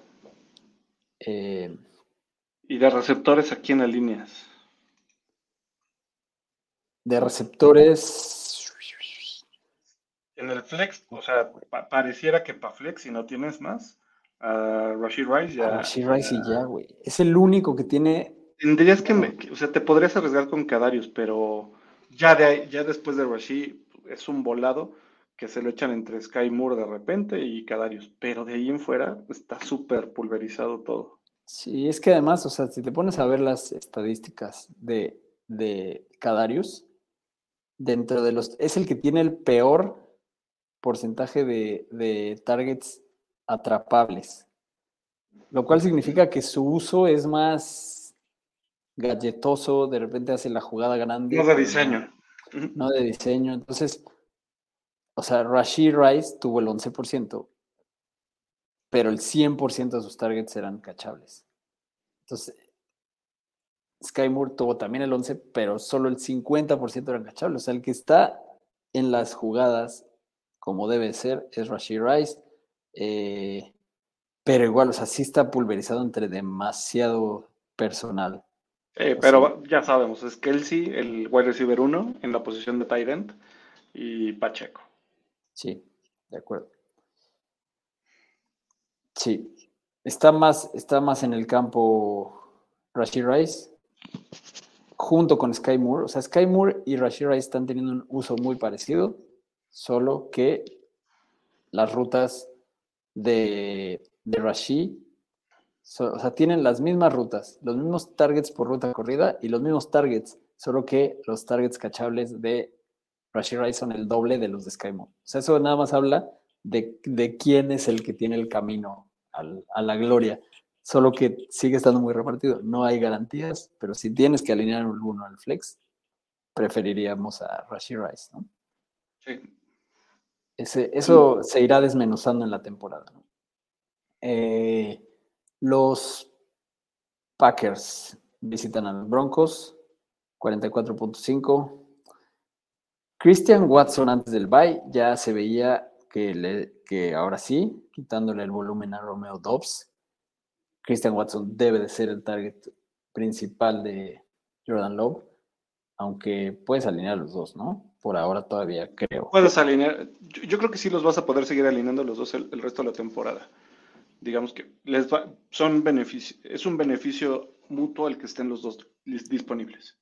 Eh, ¿Y de receptores aquí en las líneas? de receptores, En el flex, o sea, pa- pareciera que para flex, si no tienes más, a Rashid Rice ya. Rashid Rice y ya, güey. Es el único que tiene Tendrías que, me- o sea, te podrías arriesgar con Kadarius, pero ya de ya después de Rashid es un volado que se lo echan entre Sky Moore de repente y Kadarius, pero de ahí en fuera está súper pulverizado todo. Sí, es que además, o sea, si te pones a ver las estadísticas de, de Kadarius, dentro de los, es el que tiene el peor porcentaje de, de targets atrapables, lo cual significa que su uso es más galletoso, de repente hace la jugada grande. No de diseño. No de diseño. Entonces, o sea, Rashid Rice tuvo el 11%, pero el 100% de sus targets eran cachables. Entonces, Sky Moore tuvo también el 11%, pero solo el 50% eran cachables. O sea, el que está en las jugadas como debe ser es Rashid Rice. eh, pero igual, o sea, sí está pulverizado entre demasiado personal. Eh, pero ya sabemos, es Kelsey, el wide receiver 1 en la posición de tight end y Pacheco. Sí, de acuerdo. Sí, está más, está más en el campo Rashid Rice junto con Sky Moore. O sea, Sky Moore y Rashid Rice están teniendo un uso muy parecido, solo que las rutas de, so- o sea, tienen las mismas rutas, los mismos targets por ruta corrida y los mismos targets, solo que los targets cachables de Rashid Rice son el doble de los de Sky Moore. O sea, eso nada más habla de, quién es el que tiene el camino a la gloria. Solo que sigue estando muy repartido. No hay garantías, pero si tienes que alinear uno al flex, preferiríamos a Rashid Rice, ¿no? Sí. Ese- eso se irá desmenuzando en la temporada. ¿no? Eh, los Packers visitan a los Broncos, 44.5. Christian Watson antes del bye ya se veía que, le- que ahora sí, quitándole el volumen a Romeo Dobbs, Christian Watson debe de ser el target principal de Jordan Love, aunque puedes alinear los dos, ¿no? Por ahora todavía creo. Puedes alinear, yo, yo creo que sí los vas a poder seguir alineando los dos el, el resto de la temporada. Digamos que les va, son beneficio, es un beneficio mutuo el que estén los dos disponibles.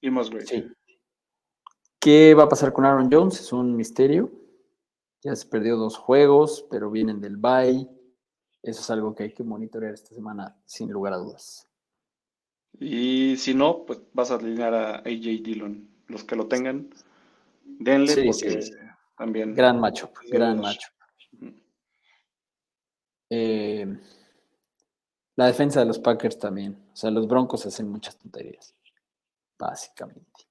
Y Musgrave. Sí. ¿Qué va a pasar con Aaron Jones? Es un misterio. Ya se perdió dos juegos, pero vienen del bye. Eso es algo que hay que monitorear esta semana, sin lugar a dudas. Y si no, pues vas a alinear a AJ Dillon. Los que lo tengan, denle Sí, porque sí, también. Gran Sí, gran. Ujú. Eh, la defensa de los Packers también. O sea, los Broncos hacen muchas tonterías, básicamente.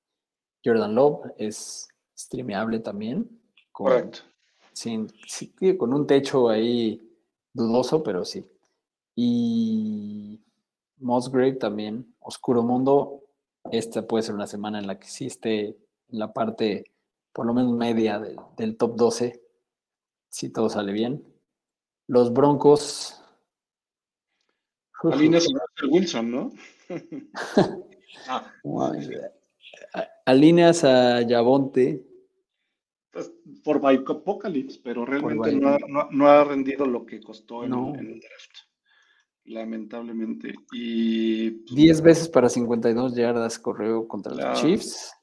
Jordan Love es streameable también. Con, Correcto. sin, sí, con un techo ahí dudoso, pero sí. Y Musgrave también, Oscuro Mundo. Esta puede ser una semana en la que sí esté en la parte, por lo menos media del, del top 12, si todo sale bien. Los Broncos. Alineas a Wilson, ¿no? Ah, Alineas a Yavonte. pues, por Apocalypse, pero realmente no ha, no no ha rendido lo que costó en, No. en el draft. Lamentablemente. Y pues, 10 veces para 52 yardas correo contra los. Chiefs.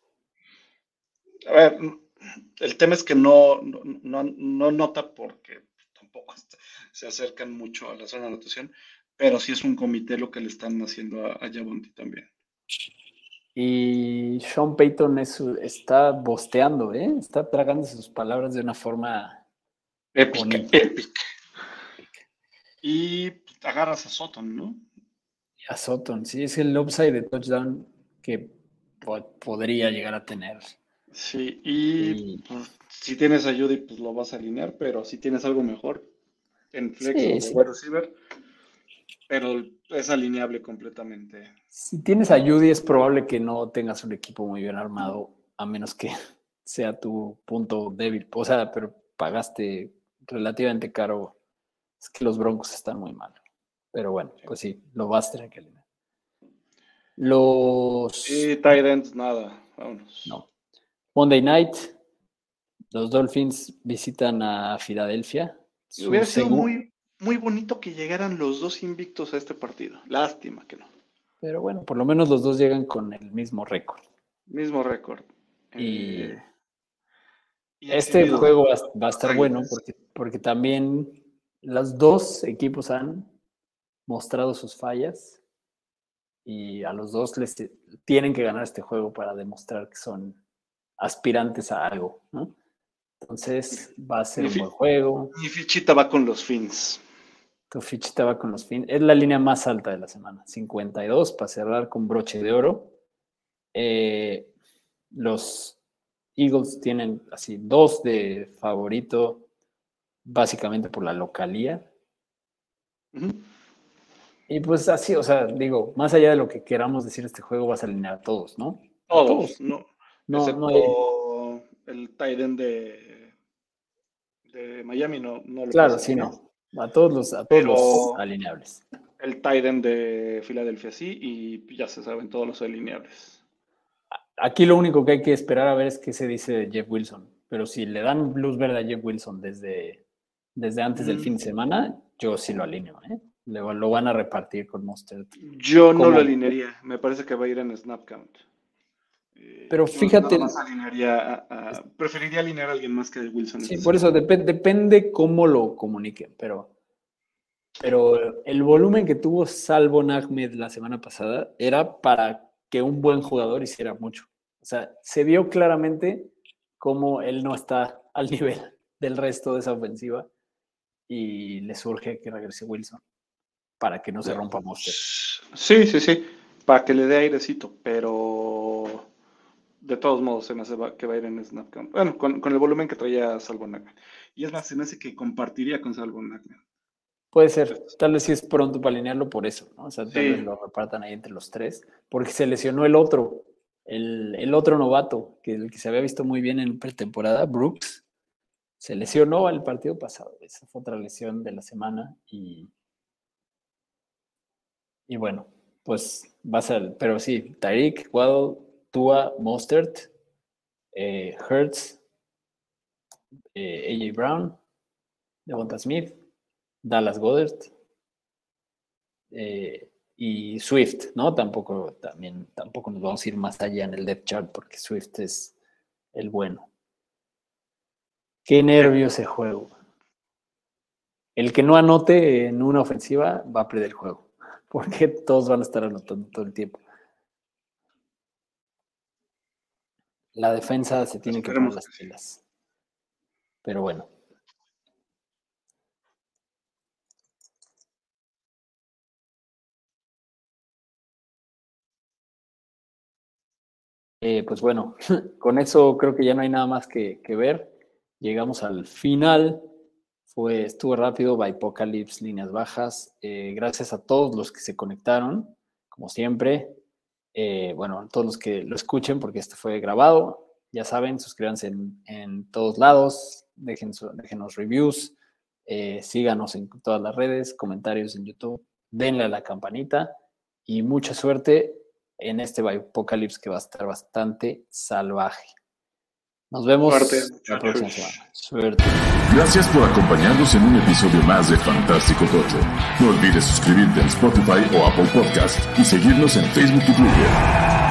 A ver, el tema es que no, no, no- no nota porque tampoco se acercan mucho a la zona de anotación, pero sí es un comité lo que le están haciendo a, a también. Y Sean Payton es- está bosteando, ¿eh? Está tragando sus palabras de una forma. Épica, épica. Y pues, agarras a Sutton, ¿no? A Sutton, sí, es el upside de touchdown que po- podría llegar a tener. Sí, y Y- pues, si tienes a Judy, pues lo vas a alinear, pero si tienes algo mejor en flex Sí, o sí. wide receiver, pero es alineable completamente. Si tienes a Judy, es probable que no tengas un equipo muy bien armado, a menos que sea tu punto débil. O sea, pero pagaste relativamente caro. Es que los Broncos están muy mal. Pero bueno, pues sí, lo vas a tener que eliminar. Los. Sí, Titans, nada. Vámonos. No. Monday night, los Dolphins visitan a Filadelfia. Hubiera sido muy, muy bonito que llegaran los dos invictos a este partido. Lástima que no. Pero bueno, por lo menos los dos llegan con el mismo récord. Mismo récord. Y, eh, este juego va, a estar bueno porque, porque también los dos equipos han mostrado sus fallas y a los dos les tienen que ganar este juego para demostrar que son aspirantes a algo, ¿no? Entonces va a ser un buen juego. Mi fichita va con los Fins. Tu fichita va con los Fins. Es la línea más alta de la semana. 52 para cerrar con broche de oro. Eh, los Eagles tienen así dos de favorito, básicamente por la localía. Y pues así, o sea, digo, más allá de lo que queramos decir, este juego vas a alinear a todos, ¿no? Todos, no. No, no hay... el Titan de, de Miami no, no lo Claro, sí, no. A todos los, a todos los alineables. El Titan de Filadelfia sí, y ya se saben todos los alineables. Aquí lo único que hay que esperar a ver es qué se dice Jeff Wilson. Pero si le dan luz verde a Jeff Wilson desde, desde antes del fin de semana, yo sí lo alineo. ¿eh? lo van a repartir con Monster. Yo no lo alinearía. Me parece que va a ir en snap count. Eh, pero fíjate. preferiría alinear a alguien más que Wilson. Sí, por eso depende cómo lo comuniquen. Pero, pero el volumen que tuvo Salvo Ahmed la semana pasada era para que un buen jugador hiciera mucho. O sea, se vio claramente cómo él no está al nivel del resto de esa ofensiva y le surge que regrese Wilson para que no se rompa Monster. Sí, sí, sí, para que le dé airecito, pero de todos modos se me hace que va a ir en Snapcam. Bueno, con, el volumen que traía Salvo Y es más, se me hace que compartiría con Salvo Puede ser, tal vez sí es pronto para alinearlo por eso, ¿no? O sea, tal vez lo repartan ahí entre los tres, porque se lesionó el otro, el, otro novato, que el que se había visto muy bien en pretemporada, Brooks, se lesionó el partido pasado. Esa fue otra lesión de la semana y y bueno, pues va a ser, pero sí, Tyreek, Waddle, Tua, Mostert, eh, Hertz, eh, AJ Brown, Devonta Smith, Dallas Goddard eh, y Swift, ¿no? Tampoco, también, tampoco nos vamos a ir más allá en el depth chart porque Swift es el bueno. Qué nervio ese juego. El que no anote en una ofensiva va a perder el juego porque todos van a estar anotando todo el tiempo. La defensa se tiene que poner las pilas. Pero bueno. Eh, pues bueno, con eso creo que ya no hay nada más que, que ver. Llegamos al final fue, estuvo rápido, Apocalypse, líneas bajas. Eh, gracias a todos los que se conectaron, como siempre. Eh, bueno, a todos los que lo escuchen, porque este fue grabado. Ya saben, suscríbanse en, todos lados, dejen déjenos reviews, eh, síganos en todas las redes, comentarios en YouTube, denle a la campanita y mucha suerte en este Apocalypse que va a estar bastante salvaje. Nos vemos la próxima semana. Suerte. Gracias por acompañarnos en un episodio más de Fantástico Tocho. No olvides suscribirte en Spotify o Apple Podcast y seguirnos en Facebook y Twitter.